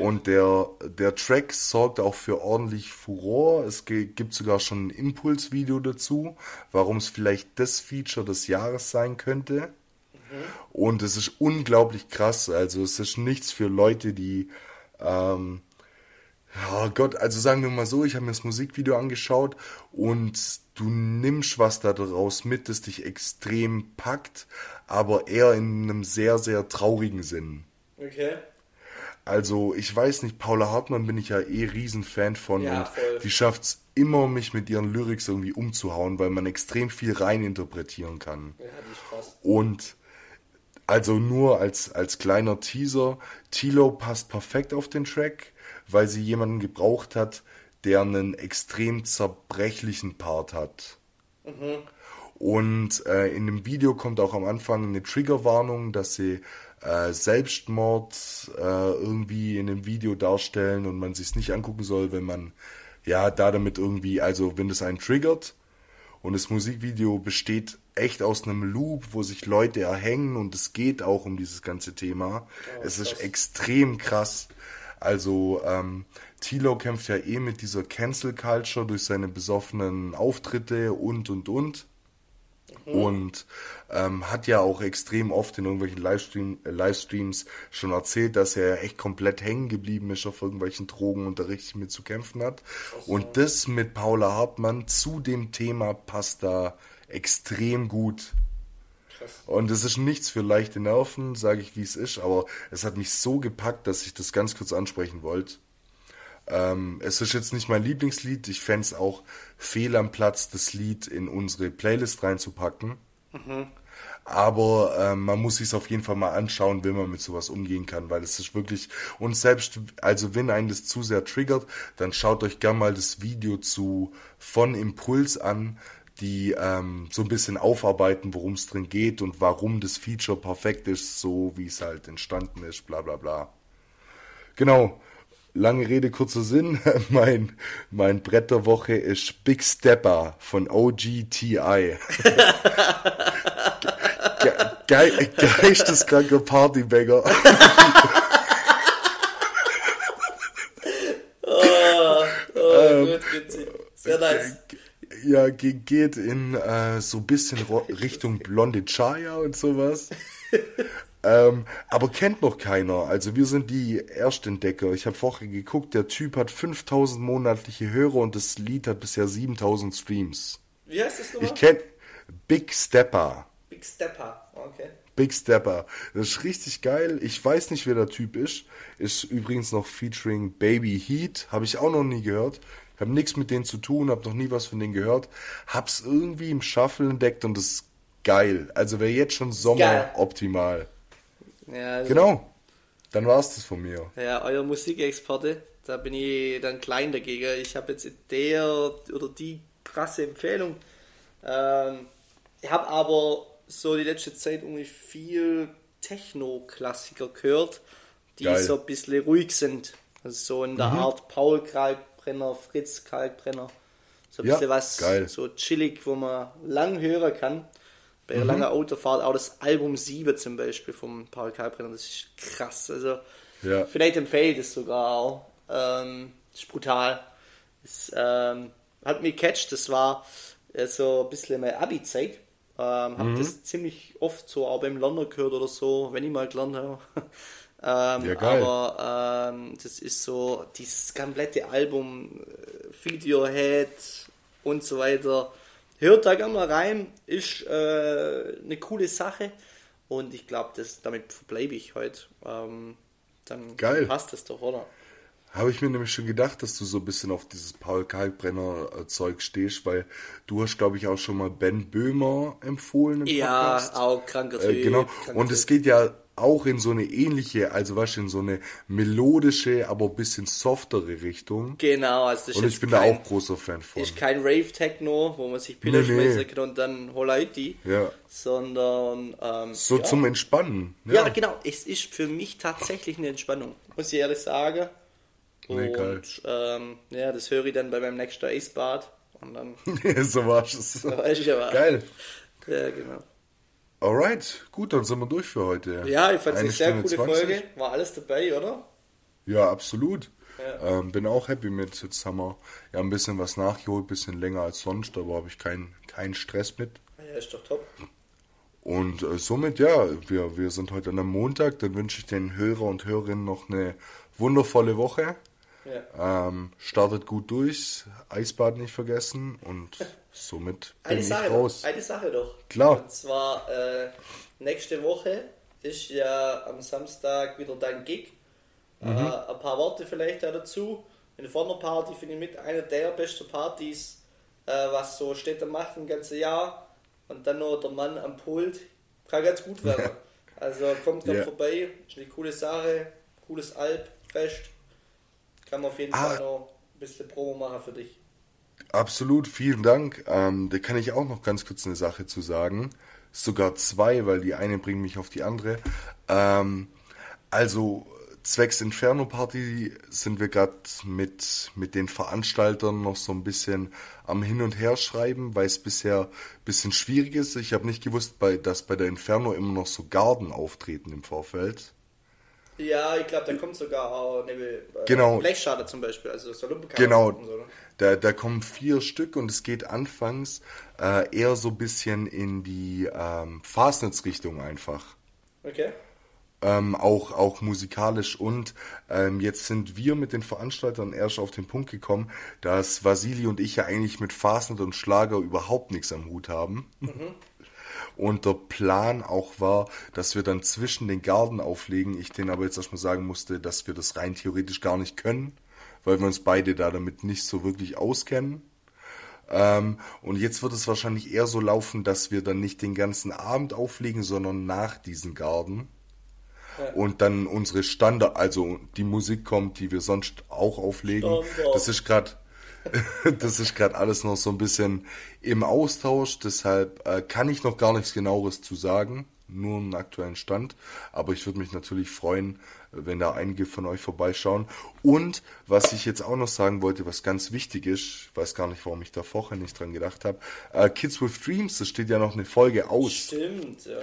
Und der, der Track sorgt auch für ordentlich Furore. Es gibt sogar schon ein Impulsvideo dazu, warum es vielleicht das Feature des Jahres sein könnte. Mhm. Und es ist unglaublich krass. Also es ist nichts für Leute, die ähm, ja Gott, also sagen wir mal so, ich habe mir das Musikvideo angeschaut und du nimmst was daraus mit, das dich extrem packt, aber eher in einem sehr, sehr traurigen Sinn. Okay. Also, ich weiß nicht, Paula Hartmann bin ich ja eh Riesenfan von ja, und voll. die schafft's immer, mich mit ihren Lyrics irgendwie umzuhauen, weil man extrem viel reininterpretieren kann. Ja, die Spaß. Und also nur als, als kleiner Teaser, Tilo passt perfekt auf den Track weil sie jemanden gebraucht hat, der einen extrem zerbrechlichen Part hat. Mhm. Und äh, in dem Video kommt auch am Anfang eine Triggerwarnung, dass sie äh, Selbstmord äh, irgendwie in dem Video darstellen und man sich nicht angucken soll, wenn man ja da damit irgendwie, also wenn das einen triggert. Und das Musikvideo besteht echt aus einem Loop, wo sich Leute erhängen und es geht auch um dieses ganze Thema. Oh, es ist extrem krass. Also ähm, Tilo kämpft ja eh mit dieser Cancel Culture durch seine besoffenen Auftritte und und und. Mhm. Und ähm, hat ja auch extrem oft in irgendwelchen Livestream, äh, Livestreams schon erzählt, dass er echt komplett hängen geblieben ist auf irgendwelchen Drogen und da richtig mit zu kämpfen hat. So. Und das mit Paula Hartmann zu dem Thema passt da extrem gut. Und es ist nichts für leichte Nerven, sage ich wie es ist, aber es hat mich so gepackt, dass ich das ganz kurz ansprechen wollte. Ähm, es ist jetzt nicht mein Lieblingslied, ich fände es auch fehl am Platz, das Lied in unsere Playlist reinzupacken. Mhm. Aber äh, man muss sich auf jeden Fall mal anschauen, wie man mit sowas umgehen kann, weil es ist wirklich, und selbst, also wenn einen das zu sehr triggert, dann schaut euch gerne mal das Video zu von Impuls an, die ähm, so ein bisschen aufarbeiten, worum es drin geht und warum das Feature perfekt ist, so wie es halt entstanden ist, bla bla bla. Genau. Lange Rede, kurzer Sinn. (laughs) mein, mein Brett der Woche ist Big Stepper von OGTI. (laughs) Ge ge geisteskranker Partybanger. (laughs) oh, oh, gut, witzig. Sehr nice ja, geht in äh, so ein bisschen Richtung blonde Chaya und sowas. (laughs) ähm, aber kennt noch keiner. Also wir sind die Erstentdecker. Ich habe vorher geguckt, der Typ hat 5000 monatliche Hörer und das Lied hat bisher 7000 Streams. Wie heißt das nochmal? Ich kenne Big Stepper. Big Stepper, okay. Big Stepper. Das ist richtig geil. Ich weiß nicht, wer der Typ ist. Ist übrigens noch featuring Baby Heat. Habe ich auch noch nie gehört habe nichts mit denen zu tun, habe noch nie was von denen gehört, hab's irgendwie im Shuffle entdeckt und das ist geil. Also wäre jetzt schon Sommer geil. optimal. Ja, also genau. Dann war's das von mir. Ja, euer Musikexperte, da bin ich dann klein dagegen. Ich habe jetzt der oder die krasse Empfehlung. Ähm, ich habe aber so die letzte Zeit irgendwie viel Techno-Klassiker gehört, die Geil. so ein bisschen ruhig sind. Also so in der mhm. Art Paul Krall Kalkbrenner, Fritz Kalkbrenner. So ein ja, bisschen was geil. so chillig, wo man lang hören kann. Bei mhm. langer Autofahrt, auch das Album 7 zum Beispiel vom Paul Kalkbrenner, das ist krass. Also ja. vielleicht empfehle ich das sogar auch. Ähm, ist brutal. Das ähm, hat mich catcht, das war äh, so ein bisschen meine Abi-Zeit. Ähm, hab mhm. das ziemlich oft so auch beim Lernen gehört oder so, wenn ich mal gelernt habe. (laughs) Ähm, ja. Aber ähm, das ist so, dieses komplette Album, äh, Videohead und so weiter. Hört da gerne mal rein, ist äh, eine coole Sache und ich glaube, damit verbleibe ich heute. Ähm, dann geil. passt das doch, oder? Habe ich mir nämlich schon gedacht, dass du so ein bisschen auf dieses Paul Kalkbrenner-Zeug stehst, weil du hast, glaube ich, auch schon mal Ben Böhmer empfohlen. Im ja, Podcast. auch kranker äh, Typ. Äh, genau. Kranker und es geht ja auch in so eine ähnliche, also was in so eine melodische, aber ein bisschen softere Richtung. Genau, also das Und ich bin kein, da auch großer Fan von. Ist kein Rave-Techno, wo man sich Pillen nee, schmeißen kann und dann Holaiti. Ja. Sondern. Ähm, so ja. zum Entspannen. Ja. ja. genau. Es ist für mich tatsächlich eine Entspannung. Muss ich ehrlich sagen. Und nee. Ähm, ja, das höre ich dann bei meinem nächsten Eisbad. Und dann. (laughs) so war es. So ich. Geil. Ja, genau. Alright, gut, dann sind wir durch für heute. Ja, ich fand es eine sehr Stunde coole 20. Folge. War alles dabei, oder? Ja, absolut. Ja. Ähm, bin auch happy mit. Jetzt haben wir ja ein bisschen was nachgeholt, ein bisschen länger als sonst, aber habe ich keinen kein Stress mit. Ja, ist doch top. Und äh, somit, ja, wir, wir sind heute an einem Montag. Dann wünsche ich den Hörer und Hörerinnen noch eine wundervolle Woche. Ja. Ähm, startet gut durch, Eisbad nicht vergessen und somit (laughs) bin eine ich Sache raus. Doch, eine Sache doch. Klar. Und zwar äh, nächste Woche ist ja am Samstag wieder dein Gig. Mhm. Äh, ein paar Worte vielleicht dazu. Eine Party finde ich mit einer der besten Partys, äh, was so Städte macht ein ganzes Jahr. Und dann noch der Mann am Pult. Kann ganz gut werden. (laughs) also kommt dann yeah. vorbei, ist eine coole Sache, cooles Alpfest. Kann man auf jeden ah. Fall noch ein bisschen Promo machen für dich. Absolut, vielen Dank. Ähm, da kann ich auch noch ganz kurz eine Sache zu sagen. Sogar zwei, weil die eine bringt mich auf die andere. Ähm, also zwecks Inferno Party sind wir gerade mit, mit den Veranstaltern noch so ein bisschen am Hin und Her schreiben, weil es bisher ein bisschen schwierig ist. Ich habe nicht gewusst, bei, dass bei der Inferno immer noch so Garden auftreten im Vorfeld. Ja, ich glaube, da kommt sogar auch eine äh, genau. Blechschade zum Beispiel, also so Genau, so, ne? da, da kommen vier Stück und es geht anfangs äh, eher so ein bisschen in die ähm, Fastnetz-Richtung einfach. Okay. Ähm, auch, auch musikalisch und ähm, jetzt sind wir mit den Veranstaltern erst auf den Punkt gekommen, dass Vasili und ich ja eigentlich mit Fastnet und Schlager überhaupt nichts am Hut haben. Mhm. Und der Plan auch war, dass wir dann zwischen den Garden auflegen. Ich den aber jetzt erstmal sagen musste, dass wir das rein theoretisch gar nicht können, weil wir uns beide da damit nicht so wirklich auskennen. Ähm, und jetzt wird es wahrscheinlich eher so laufen, dass wir dann nicht den ganzen Abend auflegen, sondern nach diesen Garden. Ja. Und dann unsere Standard, also die Musik kommt, die wir sonst auch auflegen. Standard. Das ist gerade (laughs) das ist gerade alles noch so ein bisschen im Austausch, deshalb äh, kann ich noch gar nichts genaueres zu sagen, nur einen aktuellen Stand. Aber ich würde mich natürlich freuen, wenn da einige von euch vorbeischauen. Und was ich jetzt auch noch sagen wollte, was ganz wichtig ist, ich weiß gar nicht, warum ich da vorher nicht dran gedacht habe, äh, Kids with Dreams, das steht ja noch eine Folge aus. Stimmt, ja.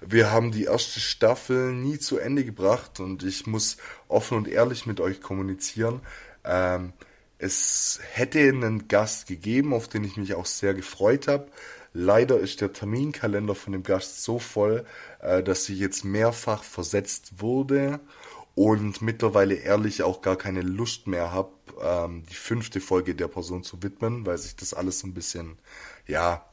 Wir haben die erste Staffel nie zu Ende gebracht und ich muss offen und ehrlich mit euch kommunizieren. Ähm, es hätte einen Gast gegeben, auf den ich mich auch sehr gefreut habe. Leider ist der Terminkalender von dem Gast so voll, äh, dass sie jetzt mehrfach versetzt wurde und mittlerweile ehrlich auch gar keine Lust mehr habe, ähm, die fünfte Folge der Person zu widmen, weil sich das alles ein bisschen, ja,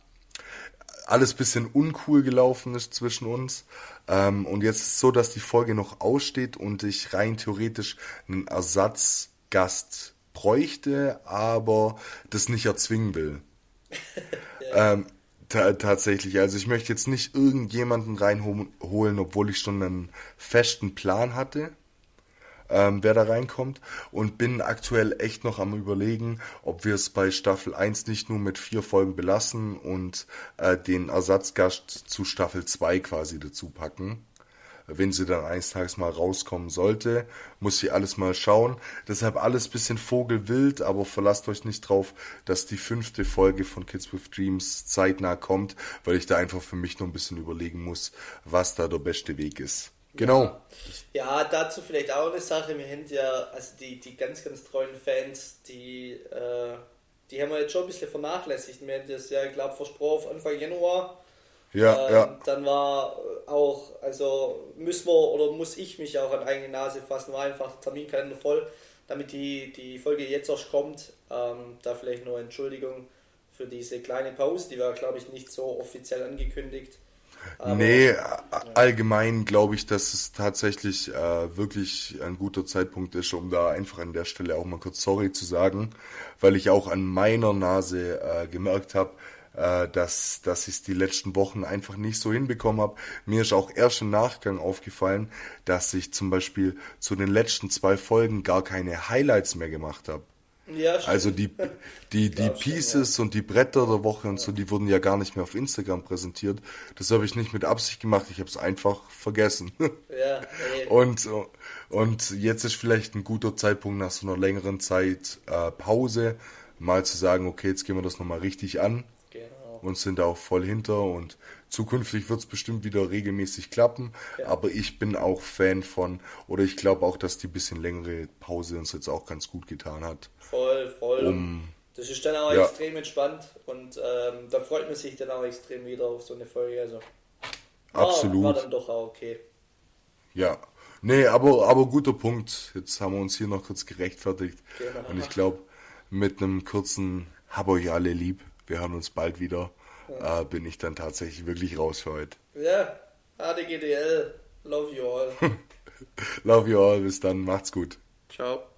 alles bisschen uncool gelaufen ist zwischen uns. Ähm, und jetzt ist es so, dass die Folge noch aussteht und ich rein theoretisch einen Ersatzgast bräuchte, aber das nicht erzwingen will. (laughs) ähm, tatsächlich, also ich möchte jetzt nicht irgendjemanden reinholen, obwohl ich schon einen festen Plan hatte, ähm, wer da reinkommt. Und bin aktuell echt noch am überlegen, ob wir es bei Staffel 1 nicht nur mit vier Folgen belassen und äh, den Ersatzgast zu Staffel 2 quasi dazu packen wenn sie dann eines Tages mal rauskommen sollte, muss sie alles mal schauen. Deshalb alles bisschen vogelwild, aber verlasst euch nicht drauf, dass die fünfte Folge von Kids with Dreams zeitnah kommt, weil ich da einfach für mich noch ein bisschen überlegen muss, was da der beste Weg ist. Genau. Ja, ja dazu vielleicht auch eine Sache. Wir haben ja, also die, die ganz, ganz treuen Fans, die, äh, die haben wir jetzt schon ein bisschen vernachlässigt. Wir haben das ja, ich glaube, versprochen Anfang Januar ja, ähm, ja. Dann war auch, also müssen wir oder muss ich mich auch an eigene Nase fassen, war einfach Terminkalender voll, damit die, die Folge jetzt erst kommt. Ähm, da vielleicht nur Entschuldigung für diese kleine Pause, die war, glaube ich, nicht so offiziell angekündigt. Aber, nee, ja. allgemein glaube ich, dass es tatsächlich äh, wirklich ein guter Zeitpunkt ist, um da einfach an der Stelle auch mal kurz sorry zu sagen, weil ich auch an meiner Nase äh, gemerkt habe, äh, dass, dass ich es die letzten Wochen einfach nicht so hinbekommen habe. Mir ist auch erst im Nachgang aufgefallen, dass ich zum Beispiel zu den letzten zwei Folgen gar keine Highlights mehr gemacht habe. Ja, also die, die, (laughs) die Pieces ja. und die Bretter der Woche und so, die wurden ja gar nicht mehr auf Instagram präsentiert. Das habe ich nicht mit Absicht gemacht, ich habe es einfach vergessen. (laughs) Ja, und, und jetzt ist vielleicht ein guter Zeitpunkt nach so einer längeren Zeit äh, Pause, mal zu sagen, okay, jetzt gehen wir das nochmal richtig an und sind da auch voll hinter und zukünftig wird es bestimmt wieder regelmäßig klappen. Ja. Aber ich bin auch Fan von, oder ich glaube auch, dass die bisschen längere Pause uns jetzt auch ganz gut getan hat. Voll, voll. Um, das ist dann auch ja. extrem entspannt und ähm, da freut man sich dann auch extrem wieder auf so eine Folge. Also war, Absolut. War dann doch auch okay. Ja. Nee, aber, aber guter Punkt. Jetzt haben wir uns hier noch kurz gerechtfertigt. Genau. Und ich glaube, mit einem kurzen Hab euch alle lieb wir hören uns bald wieder, ja. äh, bin ich dann tatsächlich wirklich raus für heute. Ja, ADGDL, love you all. (laughs) love you all, bis dann, macht's gut. Ciao.